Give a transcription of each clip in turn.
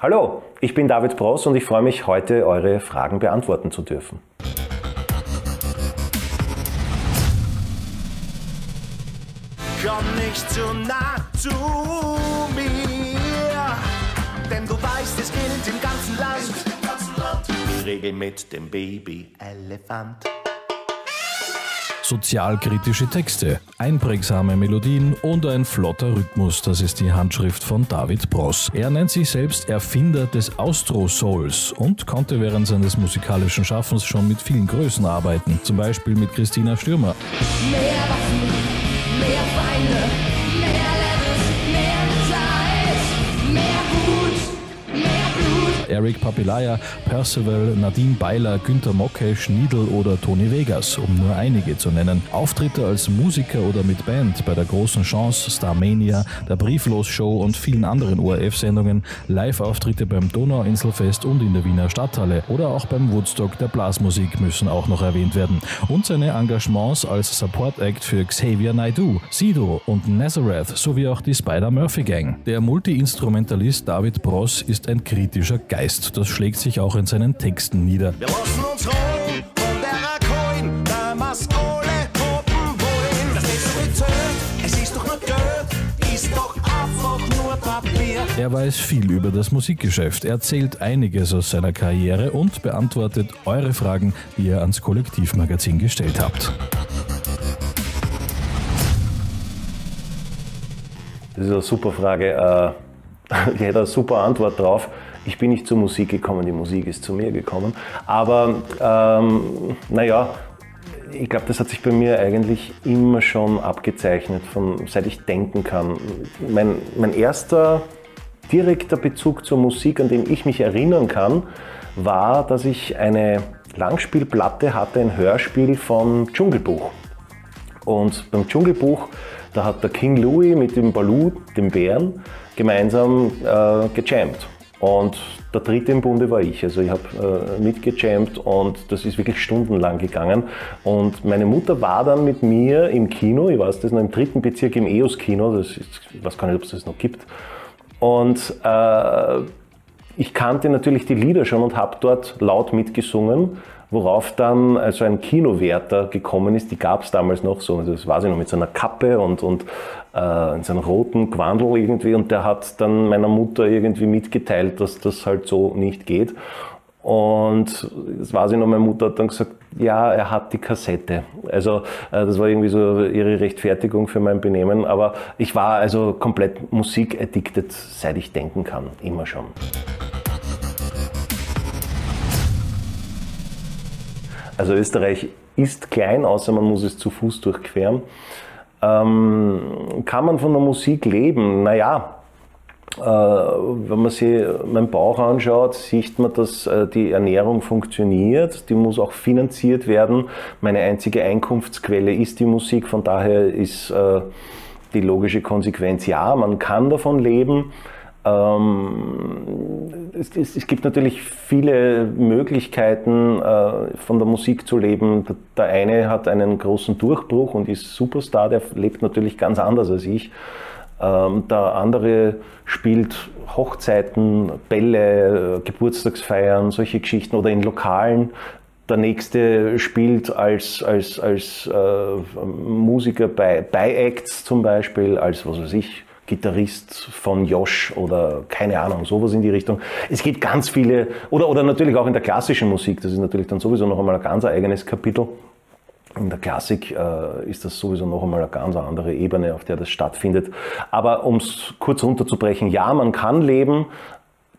Hallo, ich bin David Bross und ich freue mich, heute eure Fragen beantworten zu dürfen. Komm nicht zu nah zu mir, denn du weißt, es gilt im ganzen Land. Die Regel mit dem Baby-Elefant. Sozialkritische Texte, einprägsame Melodien und ein flotter Rhythmus, das ist die Handschrift von David Bross. Er nennt sich selbst Erfinder des Austro-Souls und konnte während seines musikalischen Schaffens schon mit vielen Größen arbeiten, zum Beispiel mit Christina Stürmer. Mehr Eric Papilaya, Percival, Nadine Beiler, Günter Mocke, Schniedel oder Toni Vegas, um nur einige zu nennen. Auftritte als Musiker oder mit Band bei der großen Chance, Starmania, der Brieflos-Show und vielen anderen ORF-Sendungen, Live-Auftritte beim Donauinselfest und in der Wiener Stadthalle oder auch beim Woodstock der Blasmusik müssen auch noch erwähnt werden. Und seine Engagements als Support-Act für Xavier Naidoo, Sido und Nazareth sowie auch die Spider-Murphy-Gang. Der Multi-Instrumentalist David Bross ist ein kritischer Geist. Das schlägt sich auch in seinen Texten nieder. Wir lassen uns holen von der Coin, damals alle Toten wollen. Das ist so bezahlt, es ist doch nur Geld, ist doch einfach nur Papier. Er weiß viel über das Musikgeschäft, erzählt einiges aus seiner Karriere und beantwortet eure Fragen, die ihr ans Kollektivmagazin gestellt habt. Das ist eine super Frage. Äh, Ich hätte eine super Antwort drauf. Ich bin nicht zur Musik gekommen, die Musik ist zu mir gekommen. Aber ähm, naja, ich glaube, das hat sich bei mir eigentlich immer schon abgezeichnet, von, seit ich denken kann. Mein, mein erster direkter Bezug zur Musik, an den ich mich erinnern kann, war, dass ich eine Langspielplatte hatte, ein Hörspiel vom Dschungelbuch. Und beim Dschungelbuch, da hat der King Louis mit dem Baloo, dem Bären, gemeinsam äh, gejammt. Und der dritte im Bunde war ich. Also ich habe äh, mitgejammt und das ist wirklich stundenlang gegangen. Und meine Mutter war dann mit mir im Kino, ich weiß das noch im dritten Bezirk im EOS-Kino, das ist, ich weiß gar nicht, ob es das noch gibt. Und äh, ich kannte natürlich die Lieder schon und habe dort laut mitgesungen, worauf dann also ein Kinowärter gekommen ist, die gab es damals noch so, das weiß ich noch, mit so einer Kappe und, und äh, in so einem roten Quandel irgendwie und der hat dann meiner Mutter irgendwie mitgeteilt, dass das halt so nicht geht. Und das weiß ich noch, meine Mutter hat dann gesagt, ja, er hat die Kassette. Also äh, das war irgendwie so ihre Rechtfertigung für mein Benehmen. Aber ich war also komplett musikaddicted, seit ich denken kann, immer schon. Also Österreich ist klein, außer man muss es zu Fuß durchqueren. Ähm, kann man von der Musik leben? Naja, äh, wenn man sich meinen Bauch anschaut, sieht man, dass äh, die Ernährung funktioniert. Die muss auch finanziert werden. Meine einzige Einkunftsquelle ist die Musik. Von daher ist äh, die logische Konsequenz, ja, man kann davon leben. Ähm, es, es, es, gibt natürlich viele Möglichkeiten, äh, von der Musik zu leben. Der, der, eine hat einen großen Durchbruch und ist Superstar, der lebt natürlich ganz anders als ich. Ähm, der andere spielt Hochzeiten, Bälle, äh, Geburtstagsfeiern, solche Geschichten oder in Lokalen. Der nächste spielt als, als, als äh, Musiker bei, bei Acts zum Beispiel, als was weiß ich, Gitarrist von Josh oder keine Ahnung, sowas in die Richtung. Es gibt ganz viele, oder, oder natürlich auch in der klassischen Musik, das ist natürlich dann sowieso noch einmal ein ganz eigenes Kapitel. In der Klassik äh, ist das sowieso noch einmal eine ganz andere Ebene, auf der das stattfindet. Aber um es kurz runterzubrechen, ja, man kann leben,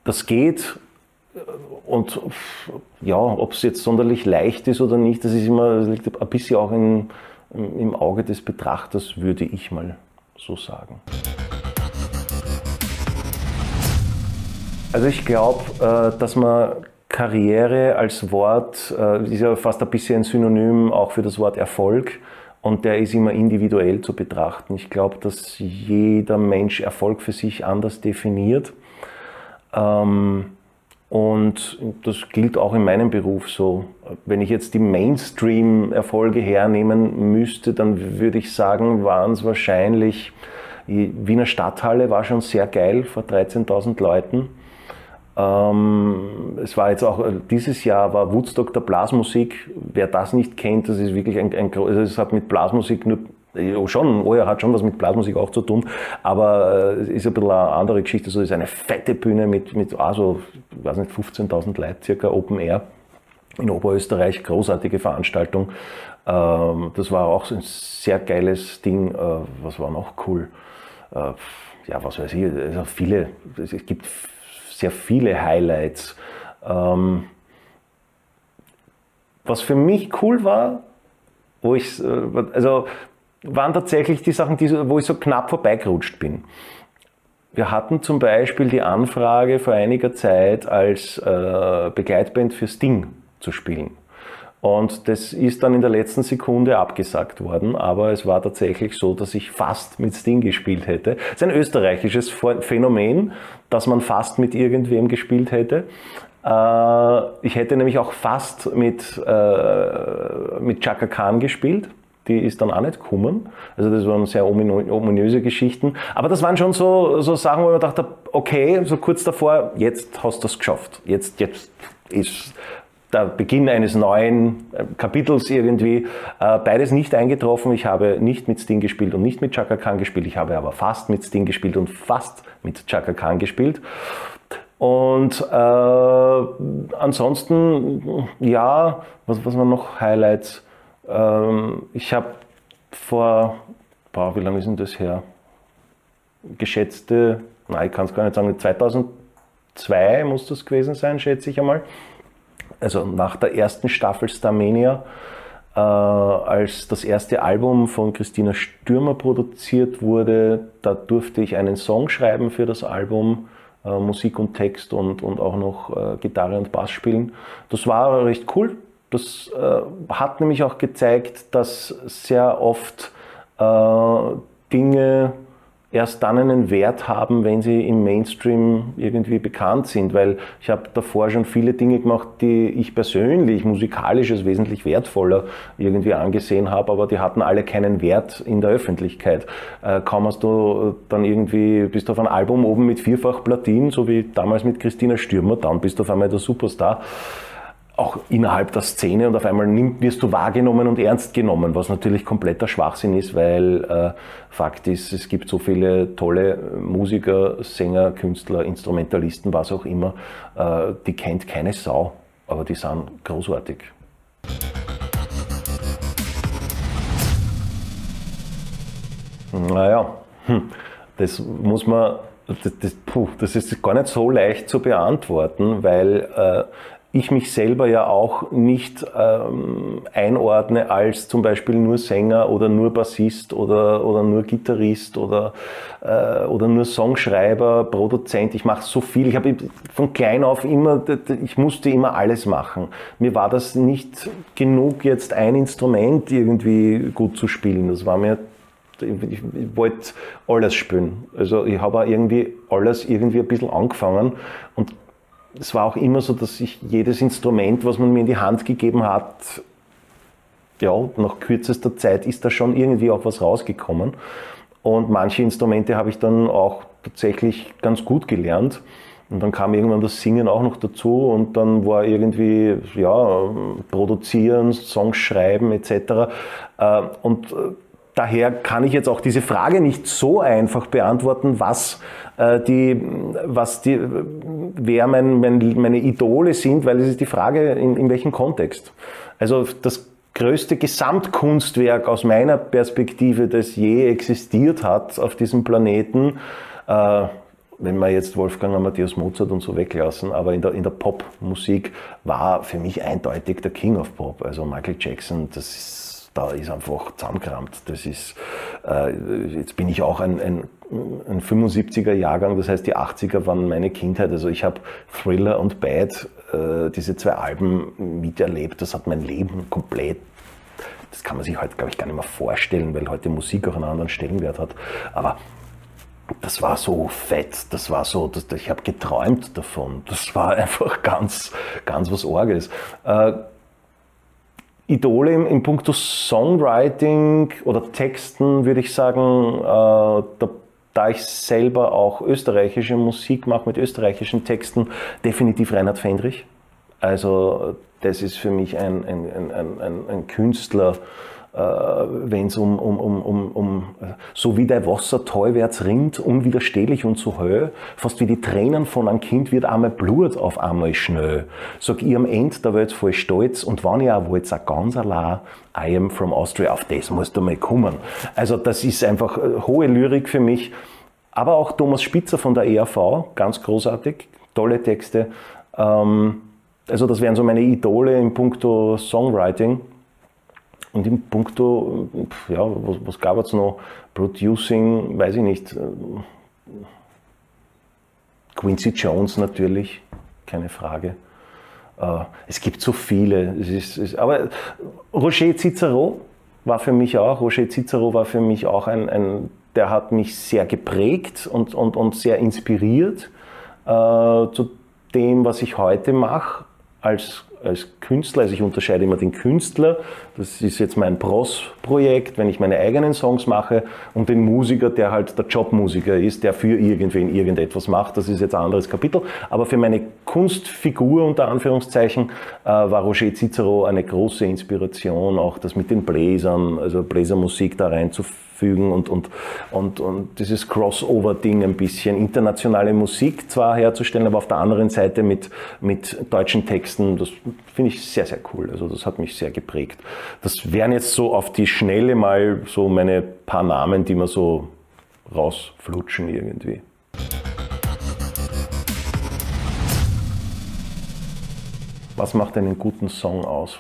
das geht. Und ja, ob es jetzt sonderlich leicht ist oder nicht, das ist immer, das liegt ein bisschen auch in, im Auge des Betrachters, würde ich mal so sagen. Also ich glaube, äh, dass man Karriere als Wort, äh, ist ja fast ein bisschen Synonym auch für das Wort Erfolg und der ist immer individuell zu betrachten. Ich glaube, dass jeder Mensch Erfolg für sich anders definiert. Ähm, und das gilt auch in meinem Beruf so. Wenn ich jetzt die Mainstream-Erfolge hernehmen müsste, dann würde ich sagen, waren es wahrscheinlich, die Wiener Stadthalle war schon sehr geil vor 13.000 Leuten. Ähm, es war jetzt auch, äh, dieses Jahr war Woodstock der Blasmusik. Wer das nicht kennt, das ist wirklich ein, ein also es hat mit Blasmusik nur schon, oh ja, hat schon was mit Blasmusik auch zu tun, aber äh, ist ein bisschen eine andere Geschichte. So ist eine fette Bühne mit, mit also, ich weiß nicht, 15.000 Leuten circa Open Air in Oberösterreich, großartige Veranstaltung. Ähm, das war auch ein sehr geiles Ding. Äh, was war noch cool? Ja, was weiß ich, also viele, es gibt sehr viele Highlights. Ähm, was für mich cool war, wo ich, äh, also waren tatsächlich die Sachen, die, wo ich so knapp vorbeigerutscht bin. Wir hatten zum Beispiel die Anfrage vor einiger Zeit als äh, Begleitband für Sting zu spielen. Und das ist dann in der letzten Sekunde abgesagt worden, aber es war tatsächlich so, dass ich fast mit Sting gespielt hätte. Es ist ein österreichisches Phänomen, dass man fast mit irgendwem gespielt hätte. Äh, ich hätte nämlich auch fast mit, äh, mit Chaka Khan gespielt die ist dann auch nicht gekommen. Also das waren sehr ominöse Geschichten. Aber das waren schon so, so Sachen, wo mir dachte, okay, so kurz davor, jetzt hast du es geschafft. Jetzt, jetzt ist der Beginn eines neuen äh, Kapitels irgendwie. Äh, beides nicht eingetroffen. Ich habe nicht mit Sting gespielt und nicht mit Chaka Khan gespielt. Ich habe aber fast mit Sting gespielt und fast mit Chaka Khan gespielt. Und äh, ansonsten, ja, was, was waren noch Highlights? Ähm, ich habe vor, boah, wie lange ist denn das her? Geschätzte, nein, ich kann es gar nicht sagen, 2002 muss das gewesen sein, schätze ich einmal. Also nach der ersten Staffel Starmania, äh, als das erste Album von Christina Stürmer produziert wurde, da durfte ich einen Song schreiben für das Album. Äh, Musik und Text und, und auch noch äh, Gitarre und Bass spielen. Das war recht cool. Das äh, hat nämlich auch gezeigt, dass sehr oft äh, Dinge erst dann einen Wert haben, wenn sie im Mainstream irgendwie bekannt sind, weil ich habe davor schon viele Dinge gemacht, die ich persönlich musikalisch als wesentlich wertvoller irgendwie angesehen habe, aber die hatten alle keinen Wert in der Öffentlichkeit. Äh, kaum hast du dann irgendwie, bist du auf ein Album oben mit vierfach Platin, so wie damals mit Christina Stürmer, dann bist du auf einmal der Superstar auch innerhalb der Szene und auf einmal nimm, wirst du wahrgenommen und ernst genommen, was natürlich kompletter Schwachsinn ist, weil äh, Fakt ist, es gibt so viele tolle Musiker, Sänger, Künstler, Instrumentalisten, was auch immer, äh, die kennt keine Sau, aber die sind großartig. Naja, hm, das muss man, das, das, puh, das ist gar nicht so leicht zu beantworten, weil äh, ich mich selber ja auch nicht ähm, einordne als zum Beispiel nur Sänger oder nur Bassist oder, oder nur Gitarrist oder, äh, oder nur Songschreiber, Produzent. Ich mache so viel. Ich habe von klein auf immer, ich musste immer alles machen. Mir war das nicht genug, jetzt ein Instrument irgendwie gut zu spielen. Das war mir ich, wollte alles spielen. Also ich habe irgendwie alles irgendwie ein bisschen angefangen und es war auch immer so, dass ich jedes Instrument, was man mir in die Hand gegeben hat, ja, nach kürzester Zeit ist da schon irgendwie auch was rausgekommen. Und manche Instrumente habe ich dann auch tatsächlich ganz gut gelernt. Und dann kam irgendwann das Singen auch noch dazu und dann war irgendwie, ja, produzieren, Songs schreiben etc. Äh, und äh, daher kann ich jetzt auch diese Frage nicht so einfach beantworten, was äh, die, was die, wer mein, mein, meine Idole sind, weil es ist die Frage, in, in welchem Kontext. Also das größte Gesamtkunstwerk aus meiner Perspektive, das je existiert hat auf diesem Planeten, äh, wenn wir jetzt Wolfgang Amadeus Mozart und so weglassen, aber in der, in der Popmusik war für mich eindeutig der King of Pop, also Michael Jackson, das ist da ist einfach zusammengerammt. Das ist, äh, jetzt bin ich auch ein, ein, ein 75er Jahrgang, das heißt die 80er waren meine Kindheit. Also ich habe Thriller und Bad, äh, diese zwei Alben miterlebt. Das hat mein Leben komplett das kann man sich heute, glaube ich, gar nicht mehr vorstellen, weil heute Musik auch einen anderen Stellenwert hat. Aber das war so fett, das war so, das, ich habe geträumt davon. Das war einfach ganz, ganz was Orges. Äh, Idole im, im Punkto Songwriting oder Texten würde ich sagen, äh, der da ich selber auch österreichische Musik mache mit österreichischen Texten, definitiv Reinhard Fendrich. Also das ist für mich ein, ein, ein, ein, Künstler, wenn es um, um, um, um, um, so wie der Wasser teilwärts rinnt, unwiderstehlich und so höher, fast wie die Tränen von einem Kind wird einmal Blut auf einmal schnell. Sag ich am Ende, da wird voll stolz und wenn ich auch wollt, auch ganz allein, I am from Austria, auf das musst du mal kommen. Also das ist einfach äh, hohe Lyrik für mich. Aber auch Thomas Spitzer von der ERV, ganz großartig, tolle Texte. Ähm, also das wären so meine Idole in puncto Songwriting. Und in puncto, ja, was, was gab es noch? Producing, weiß ich nicht. Quincy Jones natürlich, keine Frage. Äh, Es gibt so viele. Es ist, es, aber Roger Cicero war für mich auch, Roger Cicero war für mich auch ein, ein der hat mich sehr geprägt und, und, und sehr inspiriert äh, zu dem, was ich heute mache als, als Künstler. Also ich unterscheide immer den Künstler, das ist jetzt mein Pros-Projekt, wenn ich meine eigenen Songs mache, und den Musiker, der halt der Jobmusiker ist, der für irgendwen irgendetwas macht. Das ist jetzt ein anderes Kapitel. Aber für meine Kunstfigur unter Anführungszeichen äh, war Roger Cicero eine große Inspiration, auch das mit den Bläsern, also Bläsermusik da reinzufügen und, und, und, und dieses Crossover-Ding ein bisschen, internationale Musik zwar herzustellen, aber auf der anderen Seite mit, mit deutschen Texten, das finde ich sehr, sehr cool. Also das hat mich sehr geprägt. Das wären jetzt so auf die Schnelle mal so meine paar Namen, die mir so rausflutschen irgendwie. Was macht einen guten Song aus?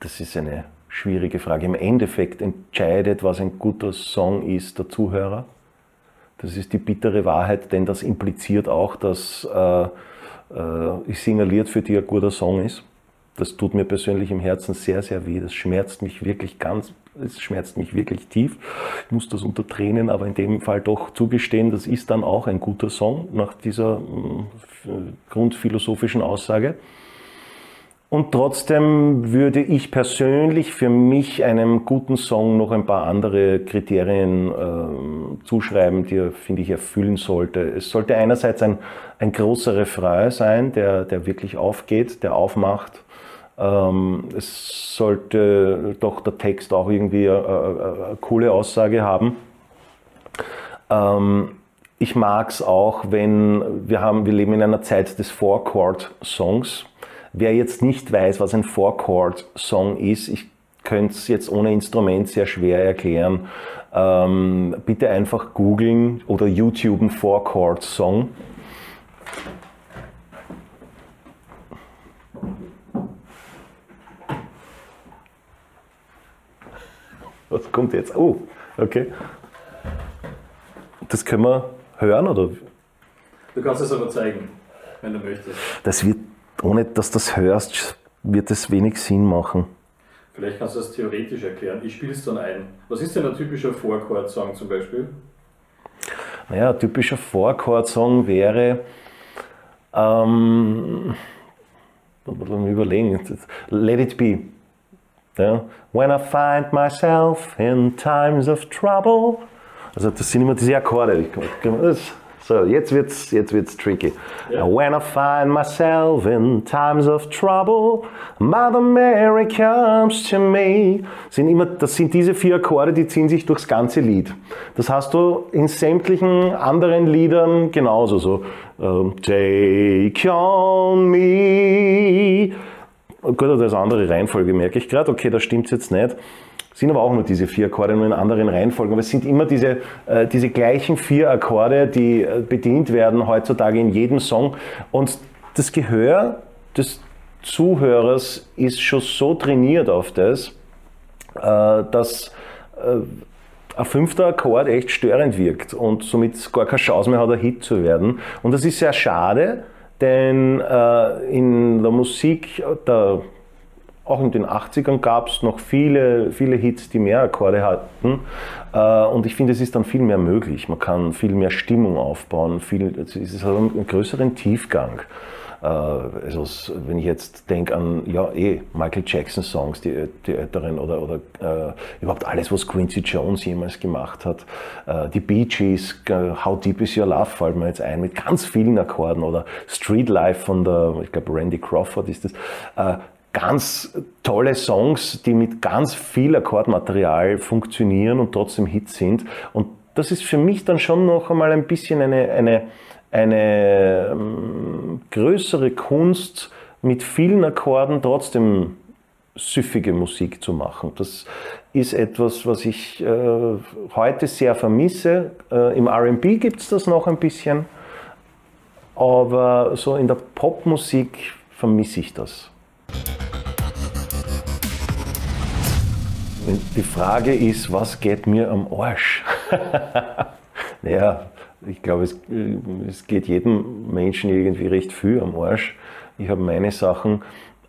Das ist eine schwierige Frage. Im Endeffekt entscheidet, was ein guter Song ist, der Zuhörer. Das ist die bittere Wahrheit, denn das impliziert auch, dass äh, äh, ich Lied, für die ein guter Song ist. Das tut mir persönlich im Herzen sehr, sehr weh. Das schmerzt mich wirklich ganz, es schmerzt mich wirklich tief. Ich muss das unter Tränen, aber in dem Fall doch zugestehen, das ist dann auch ein guter Song nach dieser mh, grundphilosophischen Aussage. Und trotzdem würde ich persönlich für mich einem guten Song noch ein paar andere Kriterien äh, zuschreiben, die er, finde ich, erfüllen sollte. Es sollte einerseits ein, ein großer Refrain sein, der, der wirklich aufgeht, der aufmacht. Ähm, es sollte doch der Text auch irgendwie eine, eine, eine coole Aussage haben. Ähm, ich mag es auch, wenn wir haben, wir leben in einer Zeit des Four-Chord-Songs. Wer jetzt nicht weiß, was ein Four-Chord-Song ist, ich könnte es jetzt ohne Instrument sehr schwer erklären. Ähm, bitte einfach googeln oder YouTube einen Four-Chord-Song. Was kommt jetzt? Oh, okay. Das können wir hören, oder? Du kannst es aber zeigen, wenn du möchtest. Das wird, ohne dass du das hörst, wird es wenig Sinn machen. Vielleicht kannst du das theoretisch erklären. Ich spiele es dann ein. Was ist denn ein typischer Four-Chord-Song zum Beispiel? Naja, ein typischer Four-Chord-Song wäre, ähm, überlegen, Let It Be. Ja? When I find myself in times of trouble. Also das sind immer diese Akkorde. Das- So, jetzt wird's, jetzt wird's tricky. Ja. When I find myself in times of trouble, Mother Mary comes to me. Sind immer, das sind diese vier Akkorde, die ziehen sich durchs ganze Lied. Das hast du in sämtlichen anderen Liedern genauso. So, ähm, Take on me. Gut, das ist eine andere Reihenfolge, merke ich gerade. Okay, da stimmt jetzt nicht. Sind aber auch nur diese vier Akkorde, nur in anderen Reihenfolgen. Aber es sind immer diese, äh, diese gleichen vier Akkorde, die äh, bedient werden heutzutage in jedem Song. Und das Gehör des Zuhörers ist schon so trainiert auf das, äh, dass äh, ein fünfter Akkord echt störend wirkt und somit gar keine Chance mehr hat, ein Hit zu werden. Und das ist sehr schade, denn äh, in der Musik, der, auch in den 80ern gab es noch viele, viele Hits, die mehr Akkorde hatten. Äh, und ich finde, es ist dann viel mehr möglich. Man kann viel mehr Stimmung aufbauen, viel, es ist einen größeren Tiefgang. Äh, also wenn ich jetzt denke an ja eh Michael Jackson Songs, die, die älteren oder, oder äh, überhaupt alles, was Quincy Jones jemals gemacht hat, äh, die Bee Gees, äh, How Deep Is Your Love fällt mir jetzt ein mit ganz vielen Akkorden oder Street Life von der, ich glaube Randy Crawford ist das. Äh, ganz tolle Songs, die mit ganz viel Akkordmaterial funktionieren und trotzdem Hits sind. Und das ist für mich dann schon noch einmal ein bisschen eine, eine, eine ähm, größere Kunst, mit vielen Akkorden trotzdem süffige Musik zu machen. Das ist etwas, was ich äh, heute sehr vermisse. Äh, Im RB gibt es das noch ein bisschen, aber so in der Popmusik vermisse ich das. Die Frage ist, was geht mir am Arsch? naja, ich glaube, es, es geht jedem Menschen irgendwie recht viel am Arsch. Ich habe meine Sachen.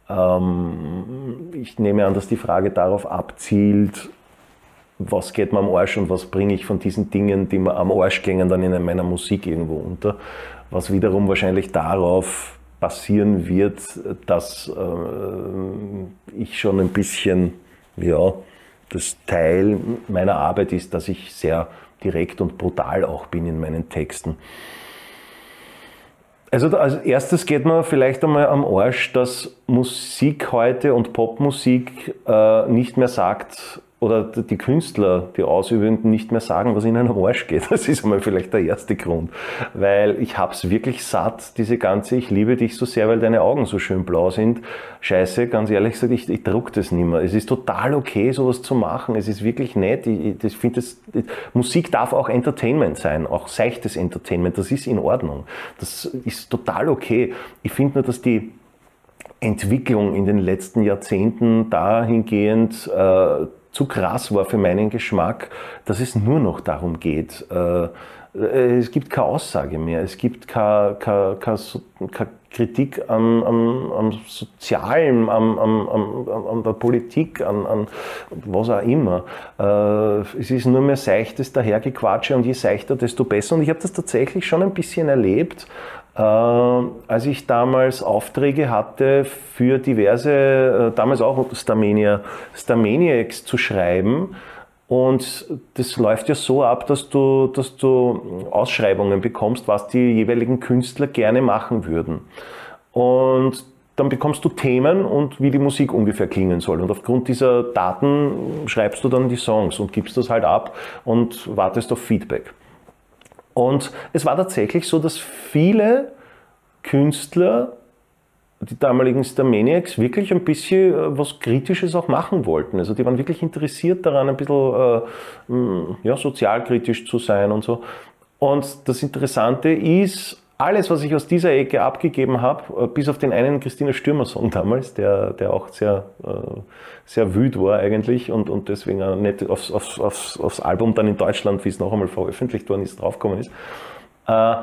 Ähm, ich nehme an, dass die Frage darauf abzielt, was geht mir am Arsch und was bringe ich von diesen Dingen, die mir am Arsch gingen, dann in meiner Musik irgendwo unter. Was wiederum wahrscheinlich darauf basieren wird, dass äh, ich schon ein bisschen, ja, das Teil meiner Arbeit ist, dass ich sehr direkt und brutal auch bin in meinen Texten. Also als erstes geht mir vielleicht einmal am Arsch, dass Musik heute und Popmusik äh, nicht mehr sagt, oder die Künstler, die Ausübenden nicht mehr sagen, was ihnen am Arsch geht. Das ist einmal vielleicht der erste Grund. Weil ich hab's wirklich satt, diese ganze Ich liebe dich so sehr, weil deine Augen so schön blau sind. Scheiße, ganz ehrlich gesagt, ich, ich druck das nicht mehr. Es ist total okay, sowas zu machen. Es ist wirklich nett. Ich, ich finde, das, Musik darf auch Entertainment sein, auch seichtes Entertainment. Das ist in Ordnung. Das ist total okay. Ich finde nur, dass die Entwicklung in den letzten Jahrzehnten dahingehend äh, zu krass war für meinen Geschmack, dass es nur noch darum geht. Äh, es gibt keine Aussage mehr, es gibt keine, keine, keine, keine Kritik am, am, am Sozialen, am, an der Politik, an, an was auch immer. Äh, es ist nur mehr seichtes Dahergequatsche und je seichter, desto besser. Und ich habe das tatsächlich schon ein bisschen erlebt, äh, als ich damals Aufträge hatte für diverse, äh, damals auch Starmania, Starmaniacs zu schreiben. Und das läuft ja so ab, dass du, dass du Ausschreibungen bekommst, was die jeweiligen Künstler gerne machen würden. Und dann bekommst du Themen und wie die Musik ungefähr klingen soll. Und aufgrund dieser Daten schreibst du dann die Songs und gibst das halt ab und wartest auf Feedback. Und es war tatsächlich so, dass viele Künstler, die damaligen Starmaniacs, wirklich ein bisschen äh, was Kritisches auch machen wollten. Also die waren wirklich interessiert daran, ein bisschen äh, ja, sozialkritisch zu sein und so. Und das Interessante ist, alles, was ich aus dieser Ecke abgegeben habe, äh, bis auf den einen Christina Stürmer-Song damals, der, der auch sehr, äh, sehr wüt war eigentlich und, und deswegen nicht aufs, aufs, aufs, aufs Album dann in Deutschland, wie es noch einmal veröffentlicht worden ist, draufgekommen ist, äh,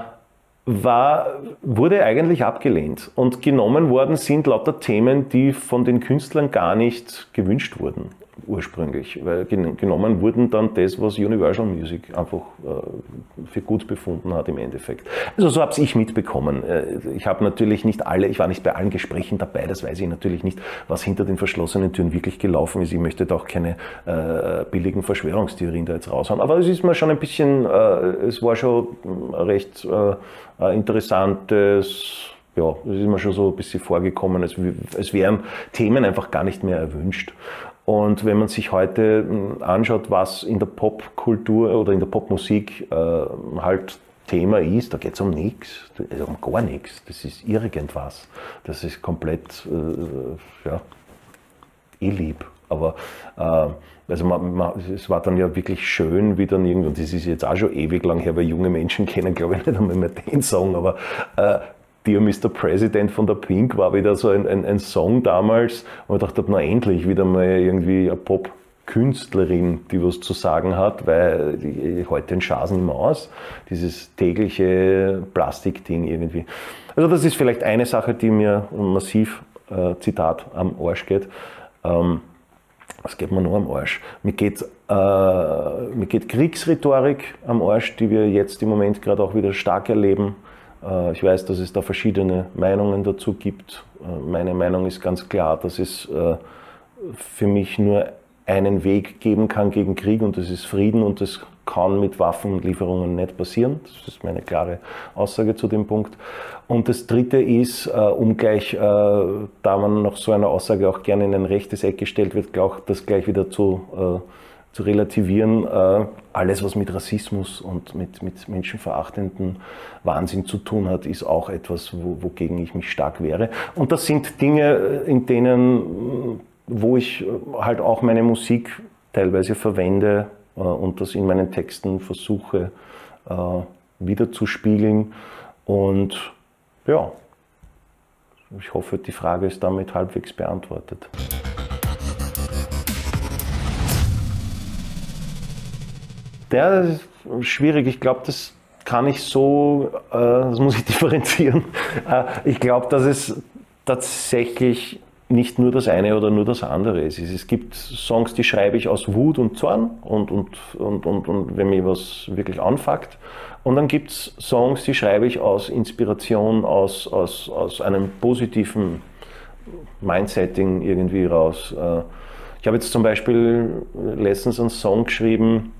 war, wurde eigentlich abgelehnt. Und genommen worden sind lauter Themen, die von den Künstlern gar nicht gewünscht wurden ursprünglich. Weil gen- genommen wurden dann das, was Universal Music einfach äh, für gut befunden hat im Endeffekt. Also so habe ich mitbekommen. Äh, Ich habe natürlich nicht alle, ich war nicht bei allen Gesprächen dabei, das weiß ich natürlich nicht, was hinter den verschlossenen Türen wirklich gelaufen ist. Ich möchte da auch keine äh, billigen Verschwörungstheorien da jetzt raushauen. Aber es ist mir schon ein bisschen, äh, es war schon mh, recht äh, interessantes, ja, es ist mir schon so ein bisschen vorgekommen, w- als wären Themen einfach gar nicht mehr erwünscht. Und wenn man sich heute mh, anschaut, was in der Popkultur oder in der Popmusik äh, halt Thema ist, da geht es um nichts, um gar nichts. Das ist irgendwas. Das ist komplett, äh, ja, eh lieb. Aber äh, also man, man, es war dann ja wirklich schön, wie dann irgendwie, und das ist jetzt auch schon ewig lang her, weil junge Menschen kennen, glaube ich, nicht einmal mehr den Song, aber äh, Dear Mr. President von der Pink war wieder so ein, ein, ein Song damals, wo ich dachte, na endlich wieder mal irgendwie eine Pop-Künstlerin, die was zu sagen hat, weil die, heute schauen immer aus, dieses tägliche Plastikding irgendwie. Also das ist vielleicht eine Sache, die mir massiv, äh, Zitat, am Arsch geht. Ähm, was geht mir noch am Arsch? Mir geht, äh, mir geht Kriegsrhetorik am Arsch, die wir jetzt im Moment gerade auch wieder stark erleben. Äh, Ich weiß, dass es da verschiedene Meinungen dazu gibt. Äh, Meine Meinung ist ganz klar, dass es äh, für mich nur einen Weg geben kann gegen Krieg und das ist Frieden und das kann mit Waffenlieferungen nicht passieren. Das ist meine klare Aussage zu dem Punkt. Und das Dritte ist, um gleich, da man nach so einer Aussage auch gerne in ein rechtes Eck gestellt wird, auch das gleich wieder zu, äh, zu relativieren, äh, alles was mit Rassismus und mit, mit menschenverachtenden Wahnsinn zu tun hat, ist auch etwas, wo, wogegen ich mich stark wehre. Und das sind Dinge, in denen wo ich halt auch meine Musik teilweise verwende äh, und das in meinen Texten versuche äh, wiederzuspiegeln. Und ja, ich hoffe, die Frage ist damit halbwegs beantwortet. Der ist schwierig. Ich glaube, das kann ich so, äh, das muss ich differenzieren. Äh, ich glaube, dass es tatsächlich nicht nur das eine oder nur das andere ist. Es gibt Songs, die schreibe ich aus Wut und Zorn und, und, und, und, und wenn mir was wirklich anfuckt. Und dann gibt es Songs, die schreibe ich aus Inspiration, aus, aus, aus einem positiven Mindsetting irgendwie raus. Äh, Ich habe jetzt zum Beispiel letztens einen Song geschrieben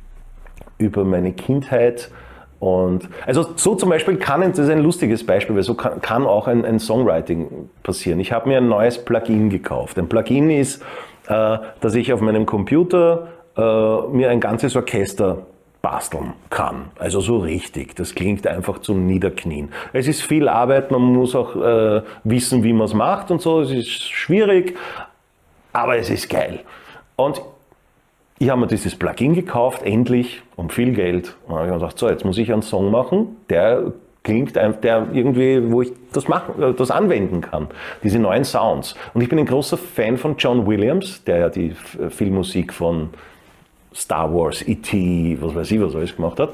über meine Kindheit. Und also so zum Beispiel kann, das ist ein lustiges Beispiel, weil so kann, kann auch ein, ein Songwriting passieren. Ich habe mir ein neues Plugin gekauft. Ein Plugin ist, äh, dass ich auf meinem Computer äh, mir ein ganzes Orchester basteln kann. Also so richtig. Das klingt einfach zum Niederknien. Es ist viel Arbeit, man muss auch äh, wissen, wie man es macht und so. Es ist schwierig, aber es ist geil. Und ich habe mir dieses Plugin gekauft, endlich, um viel Geld. Und habe ich mir gedacht, so, jetzt muss ich einen Song machen, der klingt, der irgendwie, wo ich das machen, äh, das anwenden kann. Diese neuen Sounds. Und ich bin ein großer Fan von John Williams, der ja die Filmmusik von Star Wars, E.T., was weiß ich, was alles gemacht hat.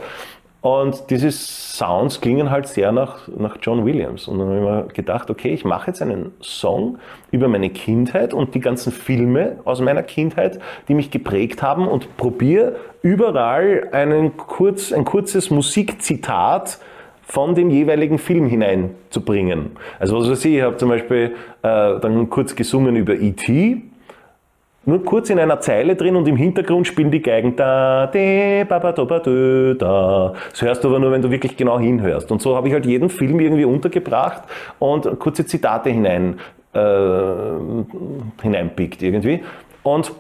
Und diese Sounds klingen halt sehr nach, nach John Williams. Und dann habe ich mir gedacht, okay, ich mache jetzt einen Song über meine Kindheit und die ganzen Filme aus meiner Kindheit, die mich geprägt haben und probiere überall einen kurz, ein kurzes Musikzitat von dem jeweiligen Film hineinzubringen. Also was weiß ich, ich habe zum Beispiel äh, dann kurz gesungen über E.T., nur kurz in einer Zeile drin und im Hintergrund spielen die Geigen da, de, ba, ba, do, ba, dö, da. Das hörst du aber nur, wenn du wirklich genau hinhörst. Und so habe ich halt jeden Film irgendwie untergebracht und kurze Zitate hinein, äh, hineinpickt irgendwie. Und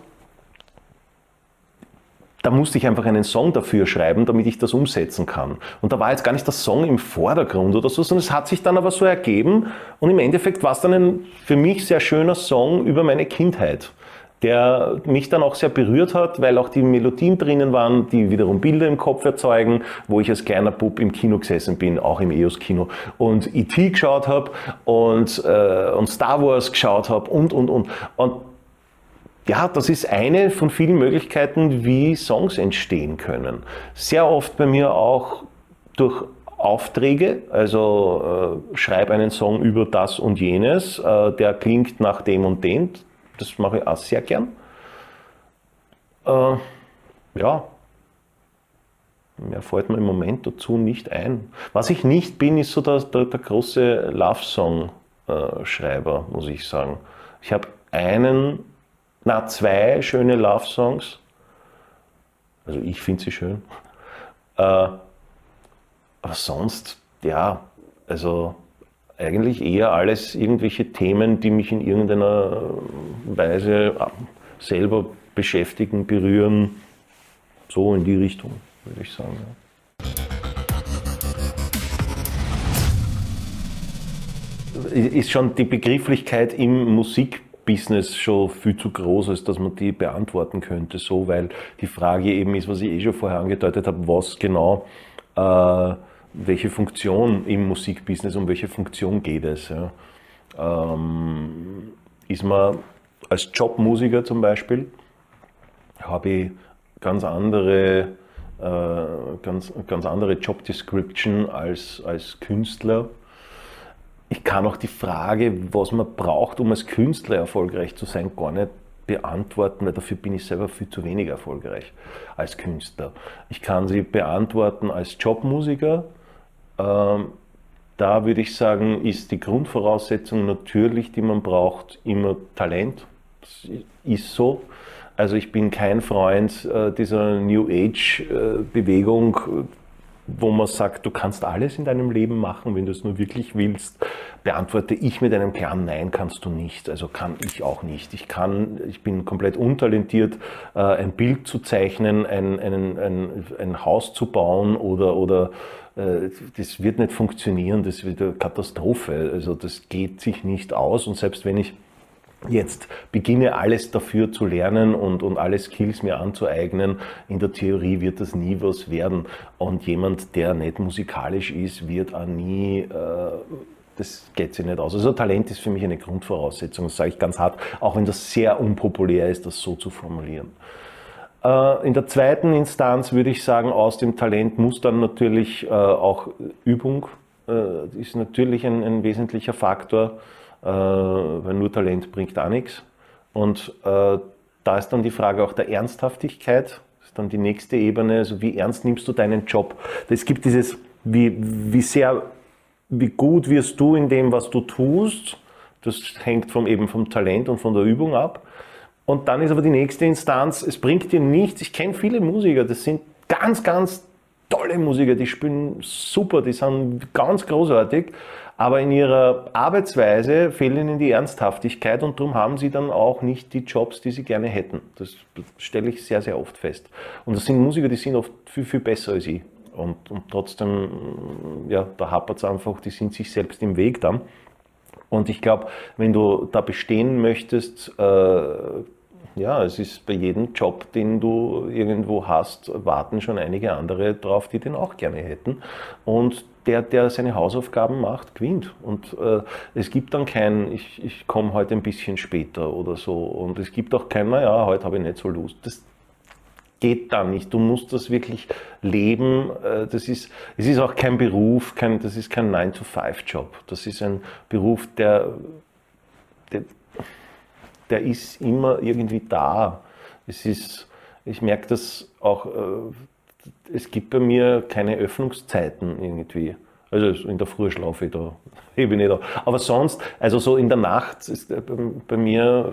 da musste ich einfach einen Song dafür schreiben, damit ich das umsetzen kann. Und da war jetzt gar nicht der Song im Vordergrund oder so, sondern es hat sich dann aber so ergeben und im Endeffekt war es dann ein für mich sehr schöner Song über meine Kindheit, der mich dann auch sehr berührt hat, weil auch die Melodien drinnen waren, die wiederum Bilder im Kopf erzeugen, wo ich als kleiner Bub im Kino gesessen bin, auch im EOS-Kino und E.T. geschaut habe und, äh, und Star Wars geschaut habe und, und, und. Und ja, das ist eine von vielen Möglichkeiten, wie Songs entstehen können. Sehr oft bei mir auch durch Aufträge, also äh, schreibe einen Song über das und jenes, äh, der klingt nach dem und dem. Das mache ich auch sehr gern. Äh, ja, mehr fällt mir im Moment dazu nicht ein. Was ich nicht bin, ist so der, der, der große Love-Song-Schreiber, muss ich sagen. Ich habe einen, na zwei schöne Love-Songs. Also ich finde sie schön. Äh, aber sonst, ja, also eigentlich eher alles irgendwelche Themen, die mich in irgendeiner Weise selber beschäftigen, berühren. So in die Richtung, würde ich sagen. Ist schon die Begrifflichkeit im Musikbusiness schon viel zu groß, als dass man die beantworten könnte, so, weil die Frage eben ist, was ich eh schon vorher angedeutet habe, was genau, äh, welche Funktion im Musikbusiness, um welche Funktion geht es. Ja. Ähm, ist man als Jobmusiker zum Beispiel, habe ich ganz andere, äh, ganz, ganz andere Job als, als Künstler. Ich kann auch die Frage, was man braucht, um als Künstler erfolgreich zu sein, gar nicht beantworten, weil dafür bin ich selber viel zu wenig erfolgreich als Künstler. Ich kann sie beantworten als Jobmusiker. Ähm, da würde ich sagen, ist die Grundvoraussetzung natürlich, die man braucht, immer Talent. Das ist so. Also ich bin kein Freund äh, dieser New Age-Bewegung, wo man sagt, du kannst alles in deinem Leben machen, wenn du es nur wirklich willst. Beantworte ich mit einem klaren Nein, kannst du nicht. Also kann ich auch nicht. Ich kann, ich bin komplett untalentiert, äh, ein Bild zu zeichnen, ein, ein, ein, ein Haus zu bauen oder, oder äh, das wird nicht funktionieren, das wird eine Katastrophe. Also das geht sich nicht aus und selbst wenn ich jetzt beginne alles dafür zu lernen und, und alle Skills mir anzueignen. In der Theorie wird das nie was werden. Und jemand, der nicht musikalisch ist, wird auch nie, äh, das geht sich nicht aus. Also Talent ist für mich eine Grundvoraussetzung, das sage ich ganz hart, auch wenn das sehr unpopulär ist, das so zu formulieren. Äh, in der zweiten Instanz würde ich sagen, aus dem Talent muss dann natürlich äh, auch Übung, äh, ist natürlich ein, ein wesentlicher Faktor weil nur Talent bringt auch nichts. Und da ist dann die Frage auch der Ernsthaftigkeit, ist dann die nächste Ebene, also wie ernst nimmst du deinen Job? Es gibt dieses, wie, wie sehr, wie gut wirst du in dem, was du tust, das hängt vom, eben vom Talent und von der Übung ab. Und dann ist aber die nächste Instanz, es bringt dir nichts, ich kenne viele Musiker, das sind ganz, ganz tolle Musiker, die spielen super, die sind ganz großartig, aber in ihrer Arbeitsweise fehlt ihnen die Ernsthaftigkeit und darum haben sie dann auch nicht die Jobs, die sie gerne hätten. Das stelle ich sehr, sehr oft fest. Und das sind Musiker, die sind oft viel, viel besser als ich. Und, und trotzdem, ja, da hapert es einfach, die sind sich selbst im Weg dann. Und ich glaube, wenn du da bestehen möchtest, äh, ja, es ist bei jedem Job, den du irgendwo hast, warten schon einige andere drauf, die den auch gerne hätten. Und der, der seine Hausaufgaben macht, gewinnt. Und äh, es gibt dann kein, ich, ich komme heute ein bisschen später oder so. Und es gibt auch kein, naja, heute habe ich nicht so Lust. Das geht dann nicht. Du musst das wirklich leben. Äh, das ist, es ist auch kein Beruf, kein, das ist kein 9-to-5-Job. Das ist ein Beruf, der, der, der ist immer irgendwie da. Es ist, ich merke das auch, äh, es gibt bei mir keine Öffnungszeiten irgendwie. Also in der Früh schlafe ich da, ich nicht da. Aber sonst, also so in der Nacht ist bei mir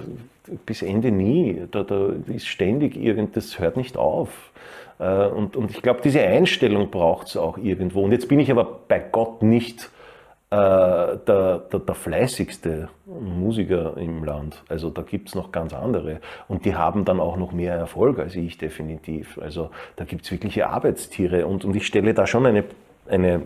bis Ende nie. Da, da ist ständig irgend, das hört nicht auf. Äh, und, und ich glaube, diese Einstellung braucht es auch irgendwo. Und jetzt bin ich aber bei Gott nicht äh, der, der, der, fleißigste Musiker im Land. Also da gibt es noch ganz andere. Und die haben dann auch noch mehr Erfolg als ich definitiv. Also da gibt es wirkliche Arbeitstiere. Und, und ich stelle da schon eine, eine,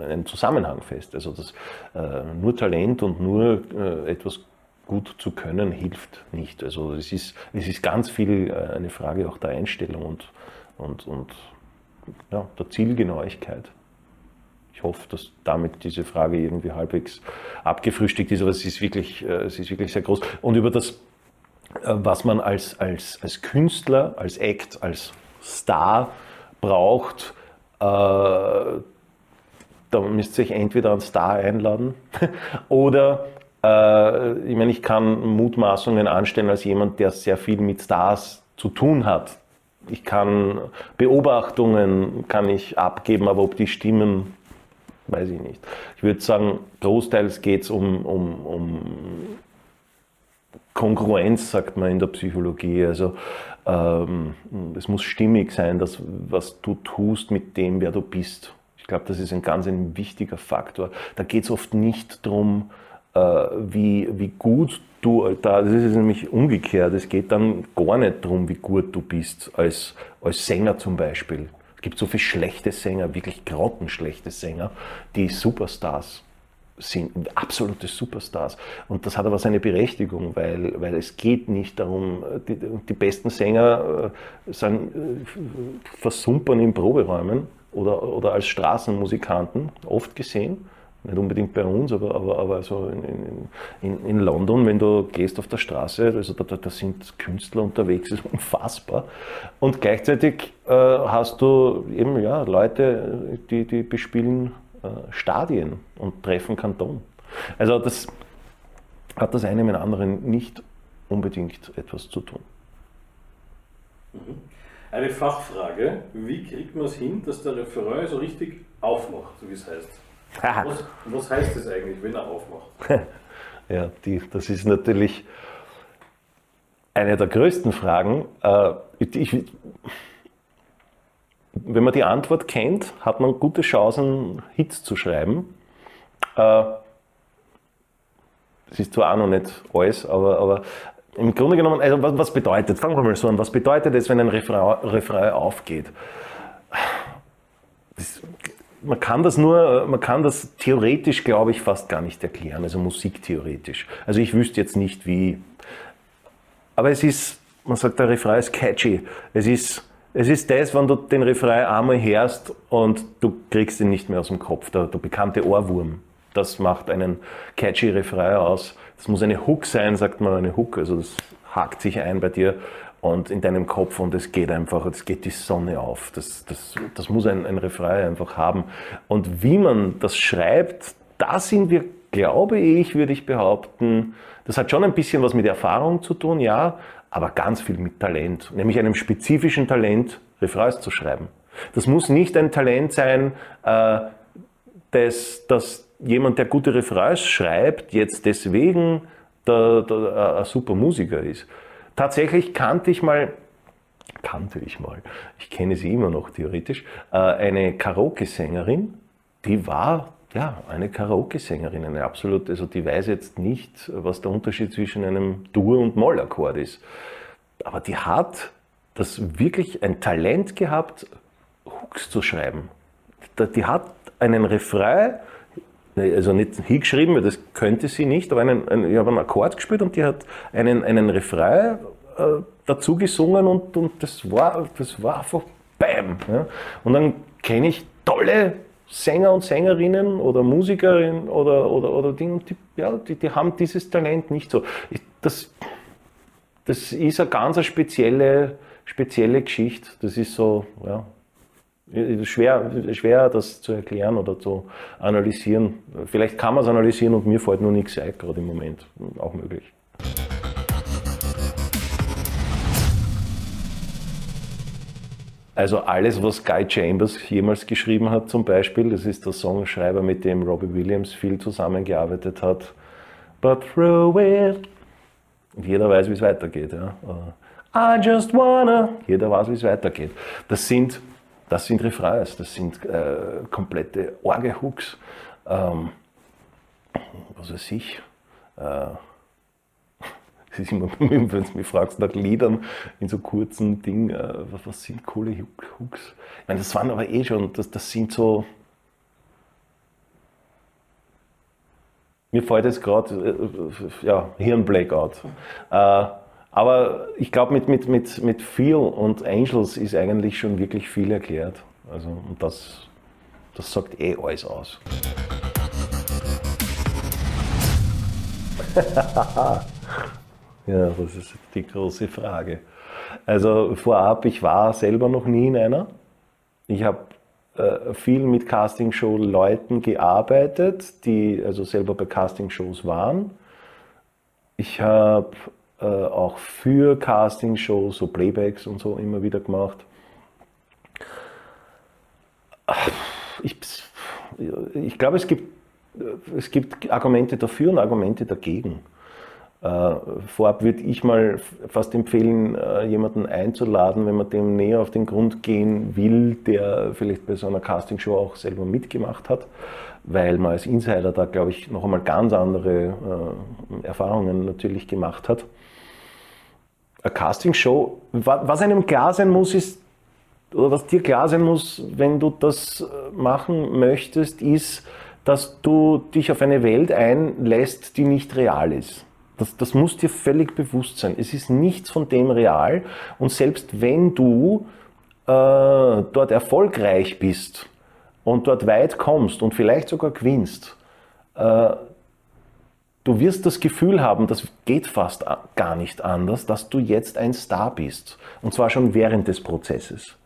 einen Zusammenhang fest. Also dass äh, nur Talent und nur äh, etwas gut zu können hilft nicht. Also es ist, es ist ganz viel äh, eine Frage auch der Einstellung und, und, und ja, der Zielgenauigkeit. Ich hoffe, dass damit diese Frage irgendwie halbwegs abgefrühstückt ist, aber es ist wirklich, äh, es ist wirklich sehr groß. Und über das, äh, was man als, als, als Künstler, als Act, als Star braucht, äh, da müsst ihr euch entweder einen Star einladen oder ich meine, ich kann Mutmaßungen anstellen als jemand, der sehr viel mit Stars zu tun hat. Ich kann Beobachtungen kann ich abgeben, aber ob die stimmen, weiß ich nicht. Ich würde sagen, großteils geht es um, um, um Kongruenz, sagt man in der Psychologie. Also ähm, es muss stimmig sein, dass, was du tust mit dem, wer du bist. Ich glaube, das ist ein ganz ein wichtiger Faktor. Da geht es oft nicht darum, äh, wie, wie gut du da, das ist nämlich umgekehrt. Es geht dann gar nicht darum, wie gut du bist als, als Sänger zum Beispiel. Es gibt so viele schlechte Sänger, wirklich grottenschlechte Sänger, die Superstars sind, absolute Superstars. Und das hat aber seine Berechtigung, weil, weil es geht nicht darum, die, die besten Sänger äh, sind, äh, versumpern in Proberäumen oder, oder als Straßenmusikanten, oft gesehen nicht unbedingt bei uns, aber, aber, aber so in, in, in London, wenn du gehst auf der Straße, also da, da sind Künstler unterwegs, ist unfassbar. Und gleichzeitig äh, hast du eben ja, Leute, die, die bespielen äh, Stadien und treffen Kanton. Also das hat das eine mit dem anderen nicht unbedingt etwas zu tun. Eine Fachfrage, wie kriegt man es hin, dass der Referain so richtig aufmacht, so wie es heißt? Was, was heißt das eigentlich, wenn er aufmacht? Ja, die, das ist natürlich eine der größten Fragen. Äh, ich, wenn man die Antwort kennt, hat man gute Chancen, Hits zu schreiben. Äh, Das ist zwar auch noch nicht alles, aber, aber im Grunde genommen, also was, was bedeutet, fangen wir mal so an, was bedeutet es, wenn ein Refrain, Refrain aufgeht? Man kann das nur, man kann das theoretisch, glaube ich, fast gar nicht erklären, also musiktheoretisch. Also ich wüsste jetzt nicht, wie. Aber es ist, man sagt, der Refrain ist catchy. Es ist, es ist das, wenn du den Refrain einmal hörst und du kriegst ihn nicht mehr aus dem Kopf, der, der bekannte Ohrwurm. Das macht einen catchy Refrain aus. Das muss eine Hook sein, sagt man, eine Hook. Also das hakt sich ein bei dir und in deinem Kopf und es geht einfach, es geht die Sonne auf. Das, das, das muss ein, ein Refrain einfach haben. Und wie man das schreibt, da sind wir, glaube ich, würde ich behaupten, das hat schon ein bisschen was mit Erfahrung zu tun, ja, aber ganz viel mit Talent, nämlich einem spezifischen Talent, Refrains zu schreiben. Das muss nicht ein Talent sein, äh, dass, dass jemand, der gute Refrains schreibt, jetzt deswegen der, ein super Musiker ist. Tatsächlich kannte ich mal, kannte ich mal, ich kenne sie immer noch theoretisch, äh, eine Karaoke-Sängerin, die war ja eine Karaoke-Sängerin, eine absolut, also die weiß jetzt nicht, was der Unterschied zwischen einem Dur- und Mollakkord ist. Aber die hat das wirklich ein Talent gehabt, Hooks zu schreiben. Die hat einen Refrain, also nicht hingeschrieben, weil das könnte sie nicht, aber einen, einen, ich habe einen Akkord gespielt und die hat einen, einen Refrain äh, dazu gesungen und, und das, war, das war einfach BAM. Ja. Und dann kenne ich tolle Sänger und Sängerinnen oder Musikerinnen oder, oder, oder Dinge, die, ja, die, die haben dieses Talent nicht so. Ich, das, das ist eine ganz spezielle, spezielle Geschichte. Das ist so, ja, schwer, schwer das zu erklären oder zu analysieren. Vielleicht kann man es analysieren und mir fällt nur nichts ein, gerade im Moment. Auch möglich. Also alles, was Guy Chambers jemals geschrieben hat zum Beispiel, das ist der Songschreiber, mit dem Robbie Williams viel zusammengearbeitet hat. But through it. Und jeder weiß, wie es weitergeht. Ja. I just wanna. Jeder weiß, wie es weitergeht. Das sind, das sind Refrains, das sind äh, komplette Orgehooks. Ähm, was weiß ich. Äh, es ist immer, wenn du mich fragst nach Liedern in so kurzen Dingen, äh, was, was sind coole Hooks? Ich meine, das waren aber eh schon, das, das sind so. Mir fällt jetzt gerade, äh, ja, Hirnblackout. Äh, aber ich glaube, mit, mit, mit, mit Feel und Angels ist eigentlich schon wirklich viel erklärt. Also, und das, das sagt eh alles aus. Ja, das ist die große Frage. Also vorab, ich war selber noch nie in einer. Ich habe äh, viel mit Castingshow-Leuten gearbeitet, die also selber bei Castingshows waren. Ich habe äh, auch für Castingshows so Playbacks und so immer wieder gemacht. Ich, ich glaube, es gibt, es gibt Argumente dafür und Argumente dagegen. Äh, vorab würde ich mal fast empfehlen, äh, jemanden einzuladen, wenn man dem näher auf den Grund gehen will, der vielleicht bei so einer Castingshow auch selber mitgemacht hat, weil man als Insider da, glaube ich, noch einmal ganz andere äh, Erfahrungen natürlich gemacht hat. Eine Castingshow, was einem klar sein muss, ist, oder was dir klar sein muss, wenn du das machen möchtest, ist, dass du dich auf eine Welt einlässt, die nicht real ist. Das, das muss dir völlig bewusst sein. Es ist nichts von dem real. Und selbst wenn du äh, dort erfolgreich bist und dort weit kommst und vielleicht sogar gewinnst, äh, du wirst das Gefühl haben, das geht fast gar nicht anders, dass du jetzt ein Star bist. Und zwar schon während des Prozesses.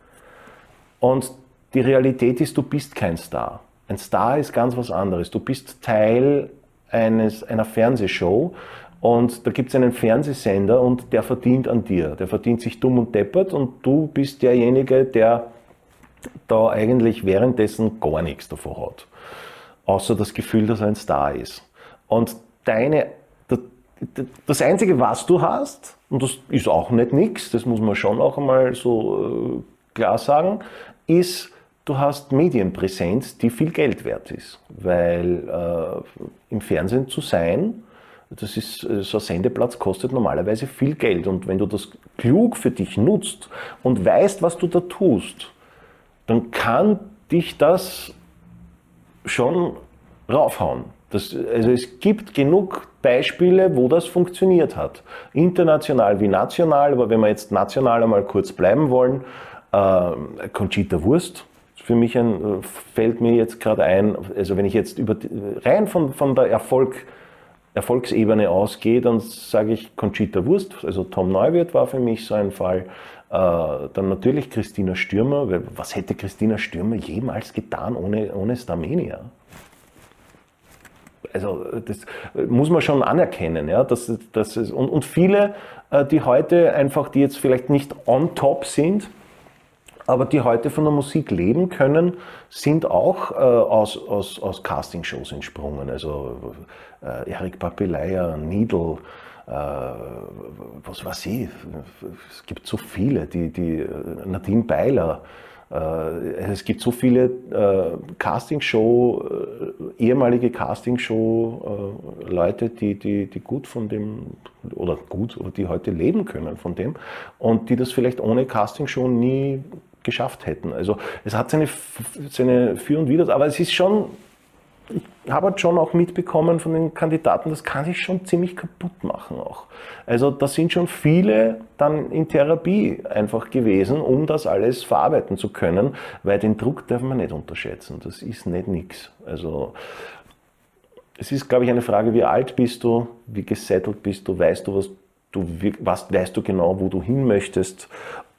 Und die Realität ist, du bist kein Star. Ein Star ist ganz was anderes. Du bist Teil eines, einer Fernsehshow und da gibt es einen Fernsehsender und der verdient an dir. Der verdient sich dumm und deppert und du bist derjenige, der da eigentlich währenddessen gar nichts davon hat. außer das Gefühl, dass er ein Star ist. Und deine, das, Einzige, was du hast, und das ist auch nicht nichts, das muss man schon auch einmal so äh, klar sagen, ist, du hast Medienpräsenz, die viel Geld wert ist. Weil äh, im Fernsehen zu sein, das ist, äh, so ein Sendeplatz kostet normalerweise viel Geld. Und wenn du das klug für dich nutzt und weißt, was du da tust, dann kann dich das schon raufhauen. Das, also es gibt genug Beispiele, wo das funktioniert hat. International wie national, aber wenn wir jetzt national einmal kurz bleiben wollen, äh, Conchita Wurst, für mich ein, fällt mir jetzt gerade ein, also wenn ich jetzt über, rein von, von der Erfolg, Erfolgsebene ausgehe, dann sage ich Conchita Wurst, also Tom Neuwirth war für mich so ein Fall. Äh, dann natürlich Christina Stürmer, weil was hätte Christina Stürmer jemals getan ohne, ohne Starmania? Also das muss man schon anerkennen. Ja, dass, dass es, und, und viele, äh, die heute einfach, die jetzt vielleicht nicht on top sind, aber die heute von der Musik leben können, sind auch äh, aus, aus, aus Castingshows entsprungen. Also äh, Erik Papilaya, Needle, äh, was weiß ich, es gibt so viele, die, die äh, Nadine Beiler, äh, es gibt so viele äh, Castingshow, äh, ehemalige Castingshow-Leute, die, die, die gut von dem, oder gut, die heute leben können von dem und die das vielleicht ohne Castingshow nie geschafft hätten. Also es hat seine, seine Für und Wider, aber es ist schon ich habe halt schon auch mitbekommen von den Kandidaten, das kann sich schon ziemlich kaputt machen auch. Also da sind schon viele dann in Therapie einfach gewesen, um das alles verarbeiten zu können, weil den Druck darf man nicht unterschätzen. Das ist nicht nichts. Also es ist, glaube ich, eine Frage, wie alt bist du, wie gesettelt bist du, weißt du, was du, was, weißt du genau, wo du hin möchtest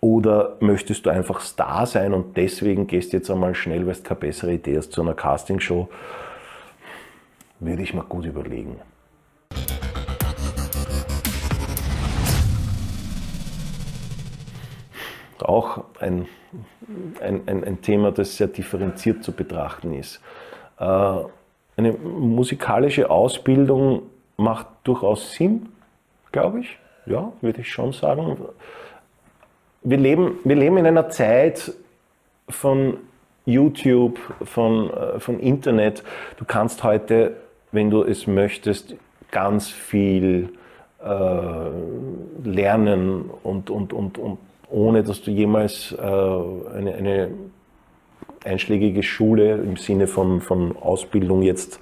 oder möchtest du einfach Star sein und deswegen gehst jetzt einmal schnell, weil du keine bessere Idee hast, zu einer Castingshow würde ich mal gut überlegen. Auch ein, ein, ein, ein Thema, das sehr differenziert zu betrachten ist. Äh, eine musikalische Ausbildung macht durchaus Sinn, glaube ich. Ja, würde ich schon sagen. Wir leben, wir leben in einer Zeit von YouTube, von, äh, von Internet. Du kannst heute wenn du es möchtest, ganz viel äh, lernen und, und, und, und ohne dass du jemals äh, eine, eine einschlägige Schule im Sinne von, von Ausbildung jetzt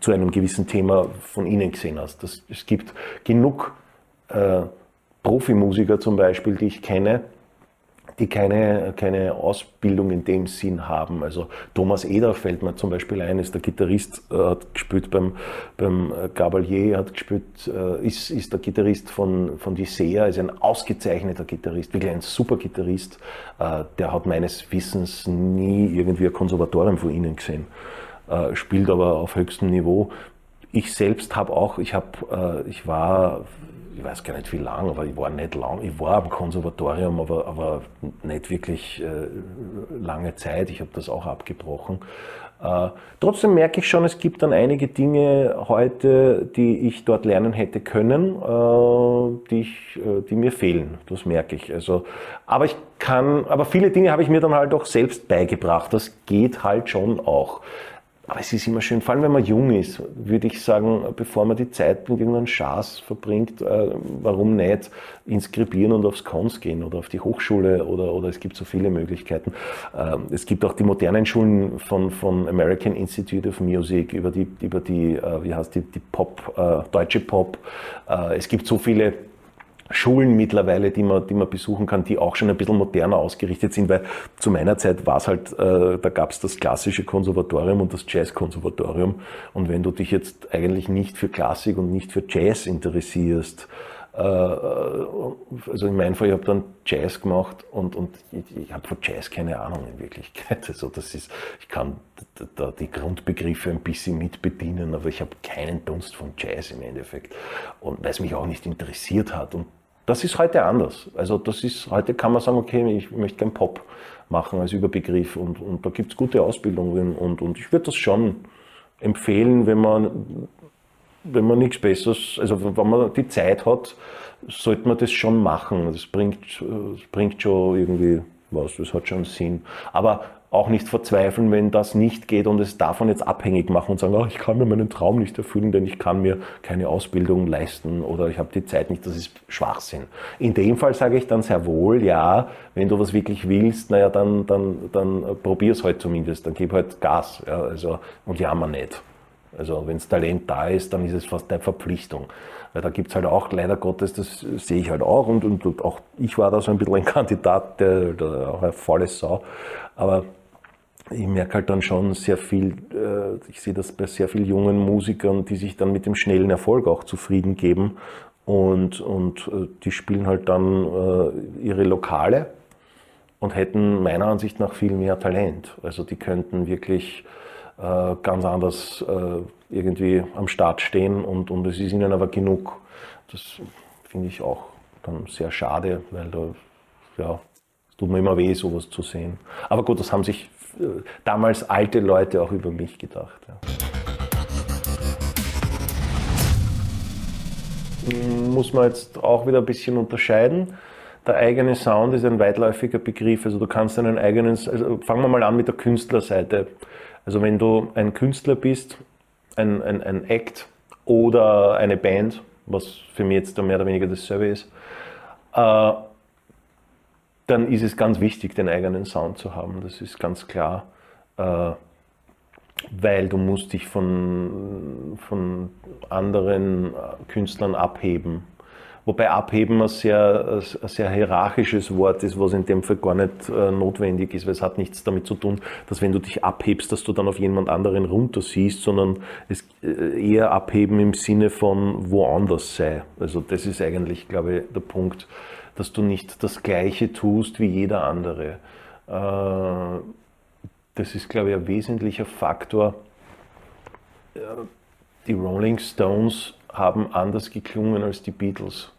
zu einem gewissen Thema von ihnen gesehen hast. Das, es gibt genug äh, Profimusiker zum Beispiel, die ich kenne, die keine, keine Ausbildung in dem Sinn haben. Also Thomas Eder fällt mir zum Beispiel ein, ist der Gitarrist, äh, hat gespielt beim, beim äh, Gabalier, hat gespielt, äh, ist, ist der Gitarrist von, von Disea, ist ein ausgezeichneter Gitarrist, wirklich ein super Gitarrist. Der hat meines Wissens nie irgendwie ein Konservatorium von ihnen gesehen, spielt aber auf höchstem Niveau. Ich selbst habe auch, ich, hab, ich war ich weiß gar nicht wie lange, aber ich war nicht lang, ich war am Konservatorium, aber, aber nicht wirklich äh, lange Zeit. Ich habe das auch abgebrochen. Äh, trotzdem merke ich schon, es gibt dann einige Dinge heute, die ich dort lernen hätte können, äh, die, ich, äh, die mir fehlen. Das merke ich. Also, aber ich kann, aber viele Dinge habe ich mir dann halt auch selbst beigebracht. Das geht halt schon auch. Aber es ist immer schön, vor allem wenn man jung ist, würde ich sagen, bevor man die Zeit mit irgendeinem Schaß verbringt, äh, warum nicht inskribieren und aufs Cons gehen oder auf die Hochschule oder, oder es gibt so viele Möglichkeiten. Ähm, es gibt auch die modernen Schulen von, von American Institute of Music über die, über die äh, wie heißt die, die Pop, äh, deutsche Pop. Äh, es gibt so viele Schulen mittlerweile, die man, die man besuchen kann, die auch schon ein bisschen moderner ausgerichtet sind, weil zu meiner Zeit war es halt, äh, da gab es das klassische Konservatorium und das Jazzkonservatorium. Und wenn du dich jetzt eigentlich nicht für Klassik und nicht für Jazz interessierst, äh, also in meinem Fall, ich habe dann Jazz gemacht und, und ich, ich habe von Jazz keine Ahnung in Wirklichkeit. Also das ist, ich kann da die Grundbegriffe ein bisschen mitbedienen, aber ich habe keinen Dunst von Jazz im Endeffekt. Und weil es mich auch nicht interessiert hat. Und das ist heute anders. Also das ist, heute kann man sagen, okay, ich möchte gern Pop machen als Überbegriff und, und da gibt es gute Ausbildungen und, und ich würde das schon empfehlen, wenn man, wenn man nichts Besseres, also wenn man die Zeit hat, sollte man das schon machen. Das bringt, das bringt schon irgendwie was, das hat schon Sinn. Aber auch nicht verzweifeln, wenn das nicht geht und es davon jetzt abhängig machen und sagen, oh, ich kann mir meinen Traum nicht erfüllen, denn ich kann mir keine Ausbildung leisten oder ich habe die Zeit nicht, das ist Schwachsinn. In dem Fall sage ich dann sehr wohl, ja, wenn du was wirklich willst, naja, dann, dann, dann probier es halt zumindest, dann gib halt Gas ja, also, und jammer nicht. Also wenn das Talent da ist, dann ist es fast eine Verpflichtung. Weil da gibt es halt auch, leider Gottes, das sehe ich halt auch und, und, und, auch ich war da so ein bisschen ein Kandidat, der, der auch eine faule Sau. Aber ich merke halt dann schon sehr viel, äh, ich sehe das bei sehr vielen jungen Musikern, die sich dann mit dem schnellen Erfolg auch zufrieden geben und, und äh, die spielen halt dann äh, ihre Lokale und hätten meiner Ansicht nach viel mehr Talent. Also die könnten wirklich ganz anders irgendwie am Start stehen und, und es ist ihnen aber genug. Das finde ich auch dann sehr schade, weil da, ja, es tut mir immer weh, sowas zu sehen. Aber gut, das haben sich damals alte Leute auch über mich gedacht. Ja. Muss man jetzt auch wieder ein bisschen unterscheiden. Der eigene Sound ist ein weitläufiger Begriff. Also du kannst deinen eigenen, also fangen wir mal an mit der Künstlerseite. Also wenn du ein Künstler bist, ein, ein, ein Act oder eine Band, was für mich jetzt mehr oder weniger dasselbe ist, äh, dann ist es ganz wichtig, den eigenen Sound zu haben. Das ist ganz klar, äh, weil du musst dich von, von anderen Künstlern abheben. Wobei abheben ein sehr, ein sehr hierarchisches Wort ist, was in dem Fall gar nicht äh, notwendig ist, weil es hat nichts damit zu tun, dass wenn du dich abhebst, dass du dann auf jemand anderen runtersiehst, sondern es äh, eher abheben im Sinne von woanders sei. Also das ist eigentlich, glaube ich, der Punkt dass du nicht das Gleiche tust wie jeder andere. Äh, das ist, glaube ich, ein wesentlicher Faktor. Äh, die Rolling Stones haben anders geklungen als die Beatles.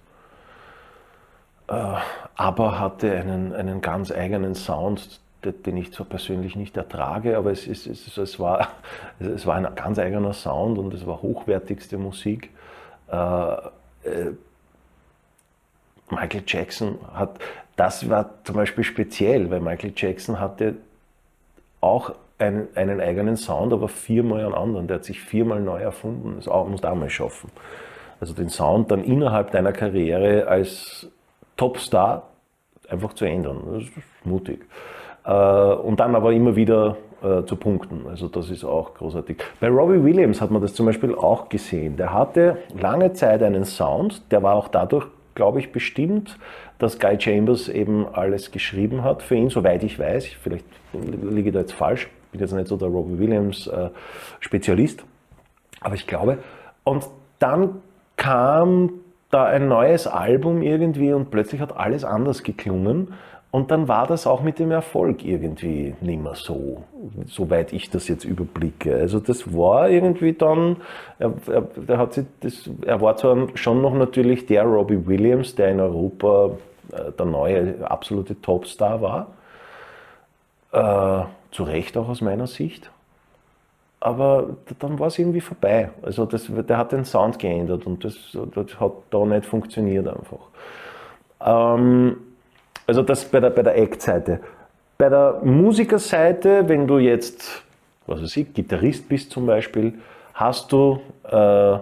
Äh, aber hatte einen, einen ganz eigenen Sound, den ich zwar persönlich nicht ertrage, aber es, es, es, es, war, es war ein ganz eigener Sound und es war hochwertigste Musik. Michael Jackson hat, das war zum Beispiel speziell, weil Michael Jackson hatte auch einen, einen eigenen Sound, aber viermal einen anderen. Der hat sich viermal neu erfunden. Das muss mal schaffen. Also den Sound dann innerhalb deiner Karriere als Topstar einfach zu ändern. Das ist mutig. Äh, und dann aber immer wieder äh, zu punkten. Also das ist auch großartig. Bei Robbie Williams hat man das zum Beispiel auch gesehen. Der hatte lange Zeit einen Sound, der war auch dadurch glaube ich, bestimmt, dass Guy Chambers eben alles geschrieben hat für ihn, soweit ich weiß. Vielleicht liege ich da jetzt falsch, bin jetzt nicht so der Robbie Williams äh, aber ich glaube. Und dann kam da ein neues Album irgendwie und plötzlich hat alles anders geklungen. Und dann war das auch mit dem Erfolg irgendwie nicht mehr so, soweit ich das jetzt überblicke. Also das war irgendwie dann, er, er, der hat sich das, er war zwar schon noch natürlich der Robbie Williams, der in Europa äh, der neue absolute Topstar war, äh, zu Recht auch aus meiner Sicht. Aber dann war es irgendwie vorbei. Also das, der hat den Sound geändert und das, das hat da nicht funktioniert einfach. Ähm, also das bei der, bei der Act-Seite. Bei der Musikerseite, wenn du jetzt, was weiß ich, Gitarrist bist zum Beispiel, hast du äh,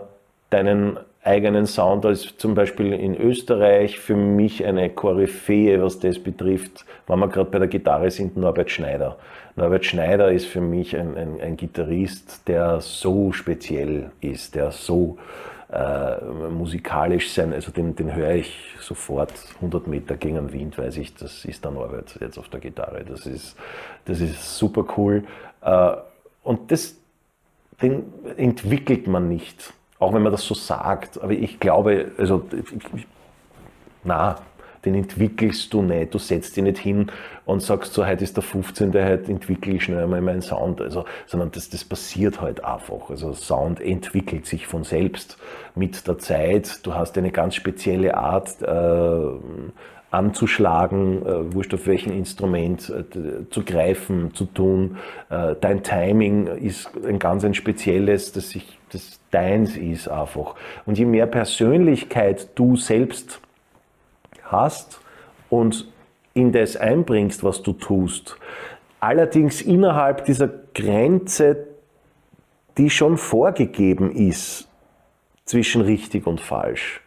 deinen eigenen Sound, als zum Beispiel in Österreich für mich eine Koryphäe, was das betrifft, wenn wir gerade bei der Gitarre sind, Norbert Schneider. Norbert Schneider ist für mich ein, ein, ein Gitarrist, der so speziell ist, der so äh, musikalisch sein, also den, den höre ich sofort 100 Meter gegen den Wind, weiß ich, das ist der Norbert jetzt auf der Gitarre. Das ist, das ist super cool. Äh, und das, den entwickelt man nicht, auch wenn man das so sagt. Aber ich glaube, also, na, den entwickelst du nicht. Du setzt dich nicht hin und sagst so, heute ist der 15. heute entwickle ich schnell einmal meinen Sound. Also, sondern das, das passiert halt einfach. Also Sound entwickelt sich von selbst mit der Zeit. Du hast eine ganz spezielle Art, äh, anzuschlagen, äh, wurscht auf welchem Instrument, äh, zu greifen, zu tun. Äh, dein Timing ist ein ganz ein spezielles, das, sich, das deins ist einfach. Und je mehr Persönlichkeit du selbst hast und in das einbringst, was du tust, allerdings innerhalb dieser Grenze, die schon vorgegeben ist zwischen richtig und falsch.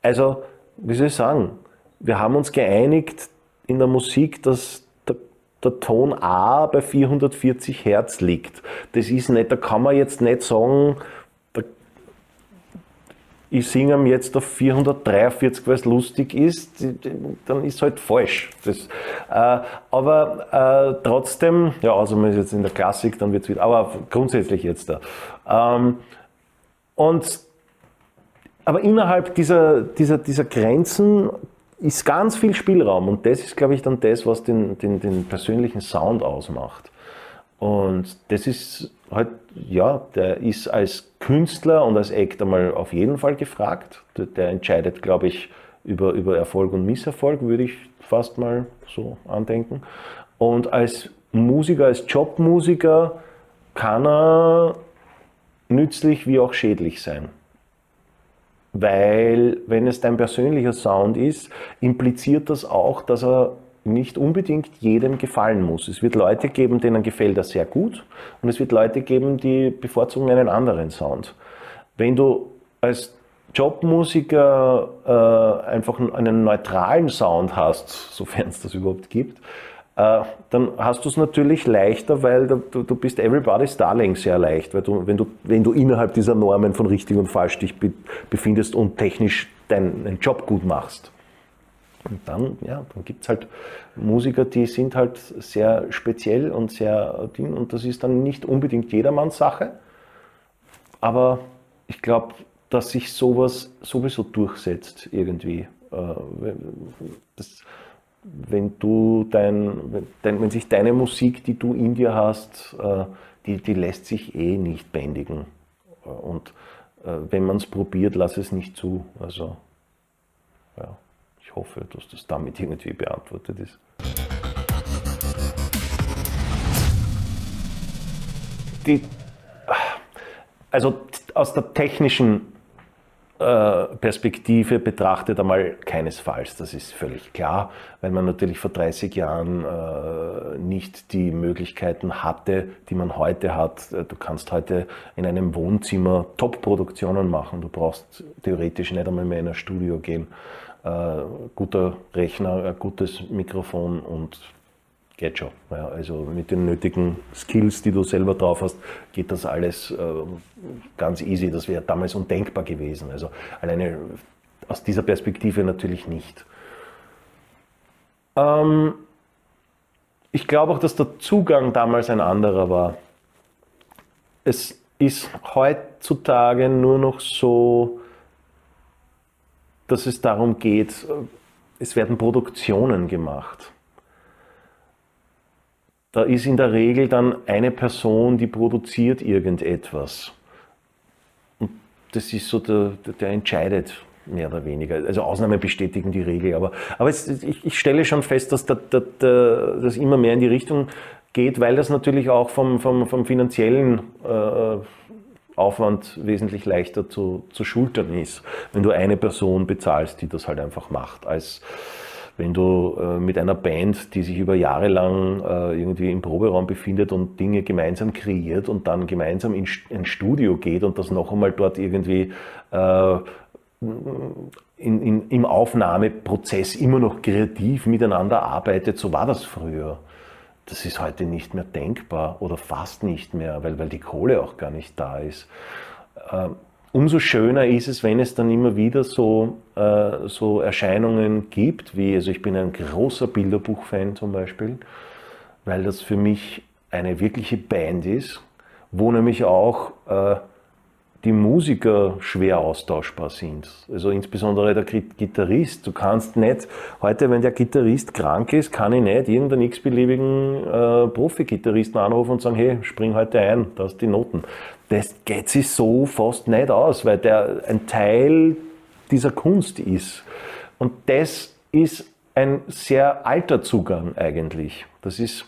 Also, wie soll ich sagen, wir haben uns geeinigt in der Musik, dass der, der Ton A bei 440 Hertz liegt. Das ist nicht, da kann man jetzt nicht sagen, ich singe ihm jetzt auf 443, weil es lustig ist, dann ist halt falsch. Das, äh, aber äh, trotzdem, ja, also man ist jetzt in der Klassik, dann wird es wieder, aber grundsätzlich jetzt da. Ähm, und aber innerhalb dieser, dieser, dieser Grenzen ist ganz viel Spielraum und das ist, glaube ich, dann das, was den, den, den persönlichen Sound ausmacht. Und das ist halt, ja, der ist als Künstler und als Act einmal auf jeden Fall gefragt. Der, entscheidet, glaube ich, über, über Erfolg und Misserfolg, würde ich fast mal so andenken. Und als Musiker, als Jobmusiker kann er nützlich wie auch schädlich sein. Weil, wenn es dein persönlicher Sound ist, impliziert das auch, dass er nicht unbedingt jedem gefallen muss. Es wird Leute geben, denen gefällt er sehr gut und es wird Leute geben, die bevorzugen einen anderen Sound. Wenn du als Jobmusiker äh, einfach einen neutralen Sound hast, sofern es das überhaupt gibt, äh, dann hast du es natürlich leichter, weil du, du bist everybody's darling sehr leicht, weil du, wenn, du, wenn du innerhalb dieser Normen von richtig und falsch dich be befindest und technisch deinen Job gut machst. Und dann, ja, dann gibt es halt Musiker, die sind halt sehr speziell und sehr ding und das ist dann nicht unbedingt jedermanns Sache. Aber ich glaube, dass sich sowas sowieso durchsetzt irgendwie. Äh, Das, wenn du dein, dein, wenn sich deine Musik, die du in dir hast, äh, die, die lässt sich eh nicht bändigen. Äh, Und äh, wenn man es probiert, lass es nicht zu. Also, ja, hoffe, dass das damit irgendwie beantwortet ist. Die, also aus der technischen äh, Perspektive betrachtet einmal keinesfalls, das ist völlig klar, weil man natürlich vor 30 Jahren äh, nicht die Möglichkeiten hatte, die man heute hat. Du kannst heute in einem Wohnzimmer Top-Produktionen machen, du brauchst theoretisch nicht einmal mehr in ein Studio gehen. Äh, guter Rechner, ein gutes Mikrofon und geht schon. Ja, also mit den nötigen Skills, die du selber drauf hast, geht das alles äh, ganz easy. Das wäre damals undenkbar gewesen. Also alleine aus dieser Perspektive natürlich nicht. Ähm, ich glaube auch, dass der Zugang damals ein anderer war. Es ist heutzutage nur noch so, dass es darum geht, es werden Produktionen gemacht da ist in der Regel dann eine Person, die produziert irgendetwas. Und das ist so, der, der entscheidet mehr oder weniger. Also Ausnahmen bestätigen die Regel. Aber, aber es, ich, ich, stelle schon fest, dass das immer mehr in die Richtung geht, weil das natürlich auch vom, vom, vom finanziellen äh, Aufwand wesentlich leichter zu, zu schultern ist, wenn du eine Person bezahlst, die das halt einfach macht, als wenn du äh, mit einer Band, die sich über Jahre lang äh, irgendwie im Proberaum befindet und Dinge gemeinsam kreiert und dann gemeinsam in ein Studio geht und das noch einmal dort irgendwie äh, in, in, im Aufnahmeprozess immer noch kreativ miteinander arbeitet, so war das früher. Das ist heute nicht mehr denkbar oder fast nicht mehr, weil, weil die Kohle auch gar nicht da ist. Ähm, umso schöner ist es, wenn es dann immer wieder so, äh, so Erscheinungen gibt, wie, also ich bin ein großer Bilderbuch-Fan zum Beispiel, weil das für mich eine wirkliche Band ist, wo nämlich auch äh, die Musiker schwer austauschbar sind. Also insbesondere der Gitarrist. Du kannst nicht, heute wenn der Gitarrist krank ist, kann ich nicht irgendeinen x-beliebigen äh, Profi-Gitarristen anrufen und sagen, hey, spring heute ein, da hast die Noten. Das geht sich so fast nicht aus, weil der ein Teil dieser Kunst ist. Und das ist ein sehr alter Zugang eigentlich. Das ist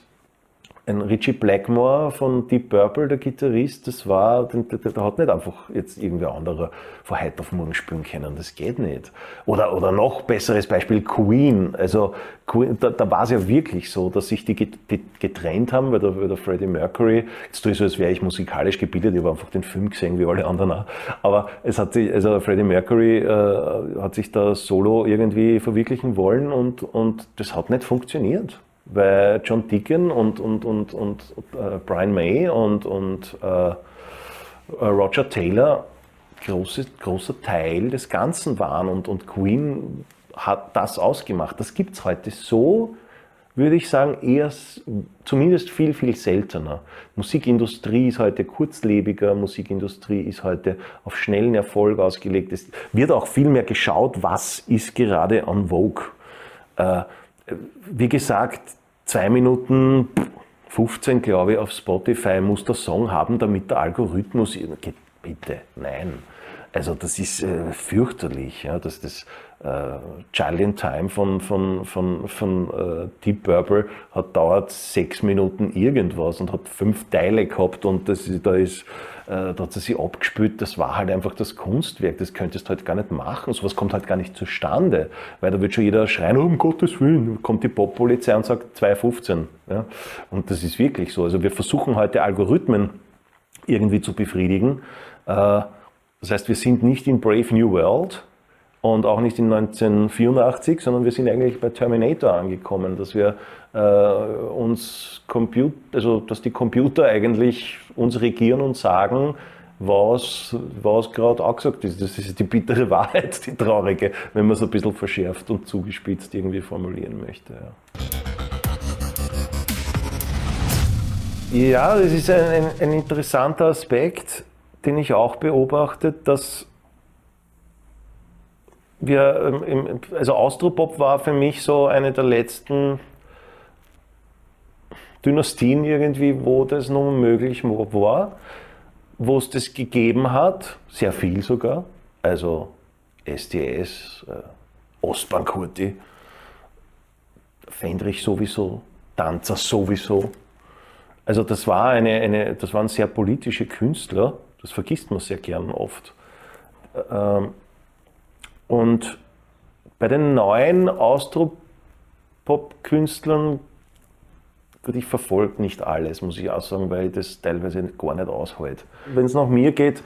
ein Richie Blackmore von Deep Purple, der Gitarrist, das war, der, der, hat nicht einfach jetzt irgendwer anderer von heute auf morgen spielen können. Das geht nicht. Oder, oder noch besseres Beispiel Queen. Also Queen, da, da war es ja wirklich so, dass sich die die getrennt haben, weil der, weil der Freddie Mercury, jetzt tue ich so, als wäre ich musikalisch gebildet, ich habe einfach den Film gesehen, wie alle anderen auch. Aber es hat sich, also Freddie Mercury äh, hat sich da solo irgendwie verwirklichen wollen und, und das hat nicht funktioniert weil John Deacon und, und, und, und äh, Brian May und, und äh, Roger Taylor große, großer Teil des Ganzen waren und, und Queen hat das ausgemacht. Das gibt es heute so, würde ich sagen, eher zumindest viel, viel seltener. Musikindustrie ist heute kurzlebiger, Musikindustrie ist heute auf schnellen Erfolg ausgelegt. Es wird auch viel mehr geschaut, was ist gerade on Vogue. Äh, wie gesagt, zwei Minuten 15, glaube ich, auf Spotify muss der Song haben, damit der Algorithmus. Bitte, nein. Also das ist äh, fürchterlich. Ja, dass das äh, in Time von, von, von, von äh, Deep Purple hat dauert sechs Minuten irgendwas und hat fünf Teile gehabt und das, da ist äh, da hat sie sich abgespült, das war halt einfach das Kunstwerk, das könntest du halt gar nicht machen, sowas kommt halt gar nicht zustande, weil da wird schon jeder schreien, um Gottes Willen, kommt die Poppolizei und sagt 2,15. Ja? Und das ist wirklich so. Also wir versuchen heute Algorithmen irgendwie zu befriedigen. Äh, Das heißt, wir sind nicht in Brave New World und auch nicht in 1984, sondern wir sind eigentlich bei Terminator angekommen, dass wir äh, uns Comput also dass die Computer eigentlich uns regieren und sagen, was, was gerade angesagt ist. Das ist die bittere Wahrheit, die traurige, wenn man es ein bisschen verschärft und zugespitzt irgendwie formulieren möchte. Ja. Ja, das ist ein, ein, ein interessanter Aspekt, den ich auch beobachte, dass wir, ähm, also Austropop war für mich so eine der letzten Dynastien irgendwie, wo das noch möglich war, wo es das gegeben hat, sehr viel sogar, also SDS, äh, Ostbankurti, Fendrich sowieso, Tanzer sowieso. Also das, war eine, eine, das waren sehr politische Künstler, das vergisst man sehr gern oft. Ähm, und bei den neuen Austropop-Künstlern, gut, ich verfolge nicht alles, muss ich auch sagen, weil ich das teilweise gar nicht aushalte. Wenn es nach mir geht,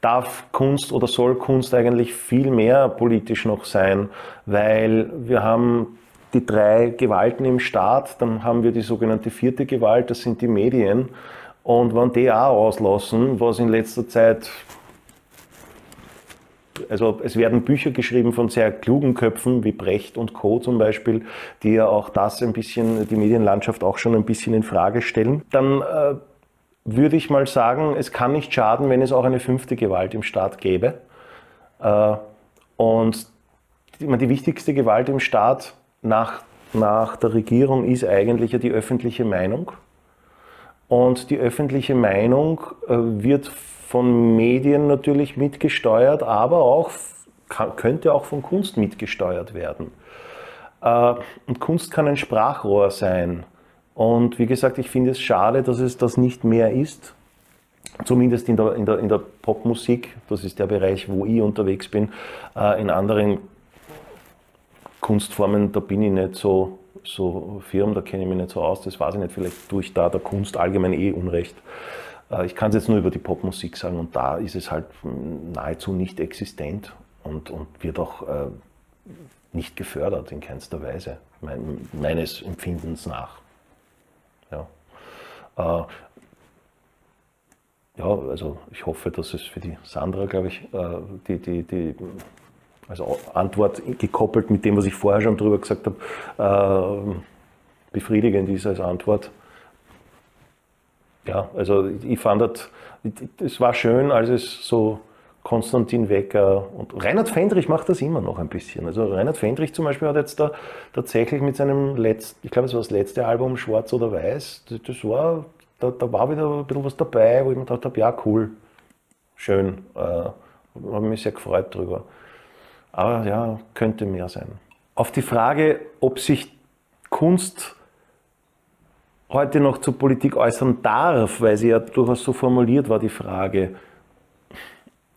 darf Kunst oder soll Kunst eigentlich viel mehr politisch noch sein, weil wir haben die drei Gewalten im Staat, dann haben wir die sogenannte vierte Gewalt, das sind die Medien. Und wenn die auch auslassen, was in letzter Zeit also es werden Bücher geschrieben von sehr klugen Köpfen wie Brecht und Co. zum Beispiel, die ja auch das ein bisschen, die Medienlandschaft auch schon ein bisschen in Frage stellen. Dann äh, würde ich mal sagen, es kann nicht schaden, wenn es auch eine fünfte Gewalt im Staat gäbe. Äh, und die, die wichtigste Gewalt im Staat nach, nach der Regierung ist eigentlich ja die öffentliche Meinung. Und die öffentliche Meinung äh, wird von Medien natürlich mitgesteuert, aber auch könnte auch von Kunst mitgesteuert werden. Äh, und Kunst kann ein Sprachrohr sein. Und wie gesagt, ich finde es schade, dass es das nicht mehr ist. Zumindest in der, in der, in der Popmusik, das ist der Bereich, wo ich unterwegs bin. Äh, in anderen Kunstformen, da bin ich nicht so, so firm, da kenne ich mich nicht so aus, das weiß ich nicht, vielleicht tue ich da der Kunst allgemein eh Unrecht. Äh, Ich kann es jetzt nur über die Popmusik sagen und da ist es halt nahezu nicht existent und, und wird auch äh, nicht gefördert in keinster Weise, mein, meines Empfindens nach. Ja. Äh, ja, also ich hoffe, dass es für die Sandra, glaube ich, äh, die, die, die also Antwort gekoppelt mit dem, was ich vorher schon drüber gesagt habe, äh, befriedigend ist als Antwort. Ja, also ich fand das, es war schön, als es so Konstantin Wecker und Reinhard Fendrich macht das immer noch ein bisschen. Also Reinhard Fendrich zum Beispiel hat jetzt da tatsächlich mit seinem letzten, ich glaube es war das letzte Album Schwarz oder Weiß, das, war, da, da war wieder ein bisschen was dabei, wo ich mir gedacht habe, ja cool, schön, äh, habe mich sehr gefreut drüber. Aber ja, könnte mehr sein. auf die Frage, ob sich Kunst heute noch zur Politik äußern darf, weil sie ja durchaus so formuliert war, die Frage.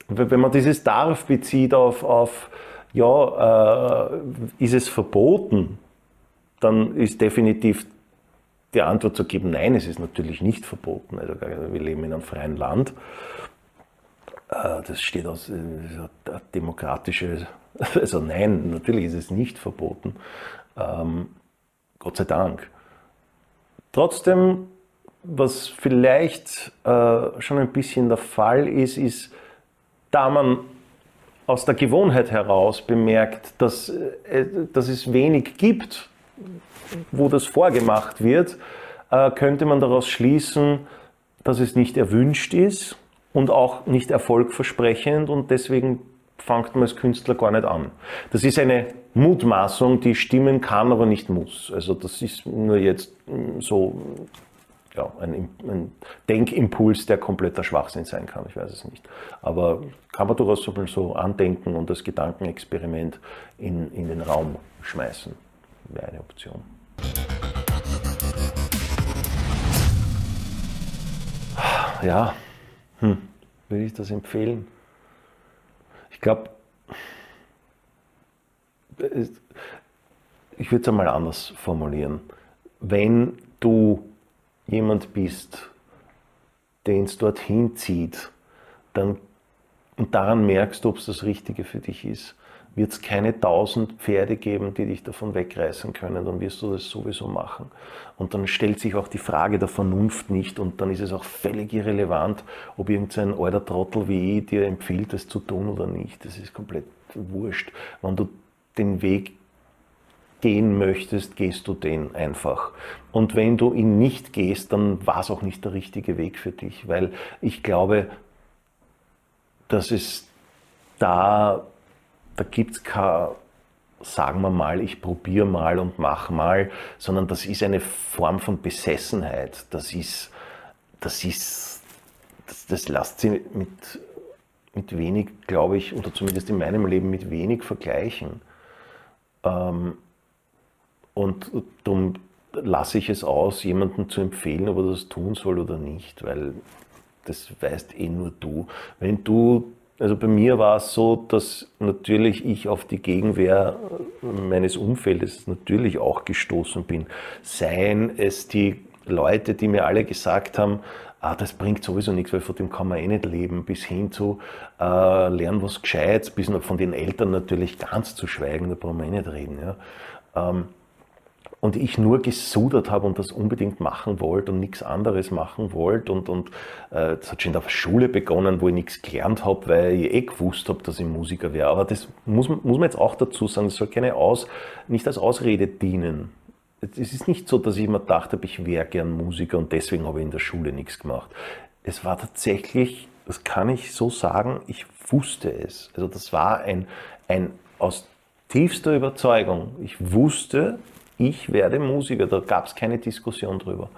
Wenn man dieses darf bezieht auf, auf ja, äh, ist es verboten, dann ist definitiv die Antwort zu geben, nein, es ist natürlich nicht verboten. Also wir leben in einem freien Land. Äh, Das steht aus äh, demokratische, also nein, natürlich ist es nicht verboten. Ähm, Gott sei Dank. Trotzdem, was vielleicht äh, schon ein bisschen der Fall ist, ist, da man aus der Gewohnheit heraus bemerkt, dass, äh, dass es wenig gibt, wo das vorgemacht wird, könnte man daraus schließen, dass es nicht erwünscht ist und auch nicht erfolgversprechend und deswegen fängt man als Künstler gar nicht an. Das ist eine Mutmaßung, die stimmen kann, aber nicht muss. Also das ist nur jetzt mm, so ja, ein, ein Denkimpuls, der kompletter Schwachsinn sein kann. Ich weiß es nicht. Aber kann man durchaus so andenken und das Gedankenexperiment in, in den Raum schmeißen. Wäre eine Option. Ja, hm. würde ich das empfehlen? Ich glaube, ich würde es einmal anders formulieren. Wenn du jemand bist, den es dorthin zieht, dann, und daran merkst du, ob es das Richtige für dich ist, wird es keine tausend Pferde geben, die dich davon wegreißen können, dann wirst du das sowieso machen. Und dann stellt sich auch die Frage der Vernunft nicht und dann ist es auch völlig irrelevant, ob irgendein alter Trottel wie ich dir empfiehlt, das zu tun oder nicht. Das ist komplett wurscht. Wenn du den Weg gehen möchtest, gehst du den einfach. Und wenn du ihn nicht gehst, dann war es auch nicht der richtige Weg für dich, weil ich glaube, dass es da, da gibt es kein, sagen wir mal, ich probiere mal und mach mal, sondern das ist eine Form von Besessenheit. Das ist, das ist, das, das lässt sich mit, mit wenig, glaube ich, oder zumindest in meinem Leben mit wenig vergleichen. Ähm, und darum lasse ich es aus, jemandem zu empfehlen, ob er das tun soll oder nicht, weil das weißt eh nur du. Wenn du, also bei mir war es so, dass natürlich ich auf die Gegenwehr meines Umfeldes natürlich auch gestoßen bin. Seien es die Leute, die mir alle gesagt haben, ah, das bringt sowieso nichts, weil von dem kann man eh nicht leben, bis hin zu äh, lernen was Gescheites, bis von den Eltern natürlich ganz zu schweigen, da brauchen wir eh nicht reden. Ja. Ähm, und ich nur gesudert habe und das unbedingt machen wollte und nichts anderes machen wollte. Und, und äh, das hat schon in der Schule begonnen, wo ich nichts gelernt habe, weil ich eh gewusst habe, dass ich Musiker wäre. Aber das muss, muss man jetzt auch dazu sagen, das soll keine Aus, nicht als Ausrede dienen. Es ist nicht so, dass ich immer gedacht habe, ich wäre gern Musiker und deswegen habe ich in der Schule nichts gemacht. Es war tatsächlich, das kann ich so sagen, ich wusste es. Also das war ein, ein aus tiefster Überzeugung. Ich wusste, ich werde Musiker, da gab es keine Diskussion drüber.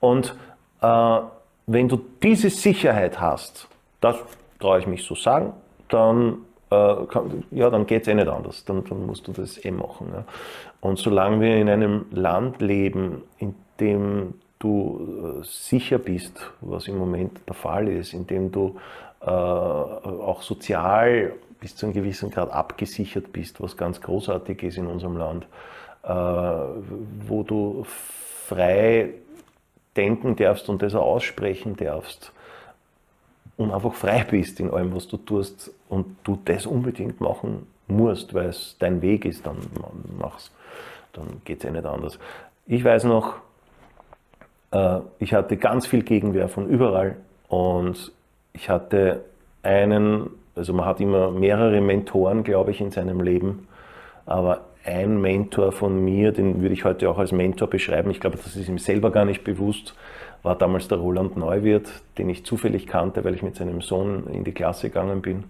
Und äh, wenn du diese Sicherheit hast, das traue ich mich so sagen, dann, äh, ja, dann geht es eh nicht anders. Dann, dann, musst du das eh machen. Ja. Und solange wir in einem Land leben, in dem du äh, sicher bist, was im Moment der Fall ist, in dem du äh, auch sozial bis zu einem gewissen Grad abgesichert bist, was ganz großartig ist in unserem Land, wo du frei denken darfst und das auch aussprechen darfst und einfach frei bist in allem, was du tust und du das unbedingt machen musst, weil es dein Weg ist, dann mach's. Dann geht es eh nicht anders. Ich weiß noch, äh, ich hatte ganz viel Gegenwehr von überall und ich hatte einen, also man hat immer mehrere Mentoren, glaube ich, in seinem Leben, aber ein Mentor von mir, den würde ich heute auch als Mentor beschreiben, ich glaube, das ist ihm selber gar nicht bewusst, war damals der Roland Neuwirth, den ich zufällig kannte, weil ich mit seinem Sohn in die Klasse gegangen bin.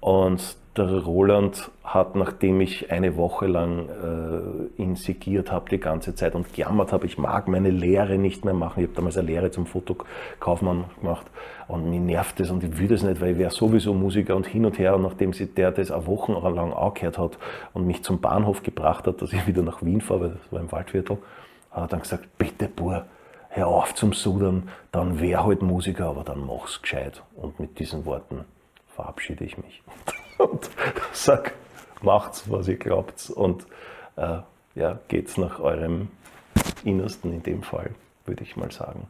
Und der Roland hat, nachdem ich eine Woche lang äh, ihn segiert habe die ganze Zeit und gejammert habe, ich mag meine Lehre nicht mehr machen. Ich habe damals eine Lehre zum Fotokaufmann gemacht und mich nervt das und ich will das nicht, weil ich wäre sowieso Musiker und hin und her. Und nachdem sie der das eine Woche lang angehört hat und mich zum Bahnhof gebracht hat, dass ich wieder nach Wien fahre, weil das war im Waldviertel, hat er dann gesagt, bitte Bur, hör auf zum Sudern, dann wär halt Musiker, aber dann mach's gescheit. Und mit diesen Worten verabschiede ich mich. Und sag, macht's, was ihr glaubt. Und äh, ja, geht's nach eurem Innersten in dem Fall, würde ich mal sagen.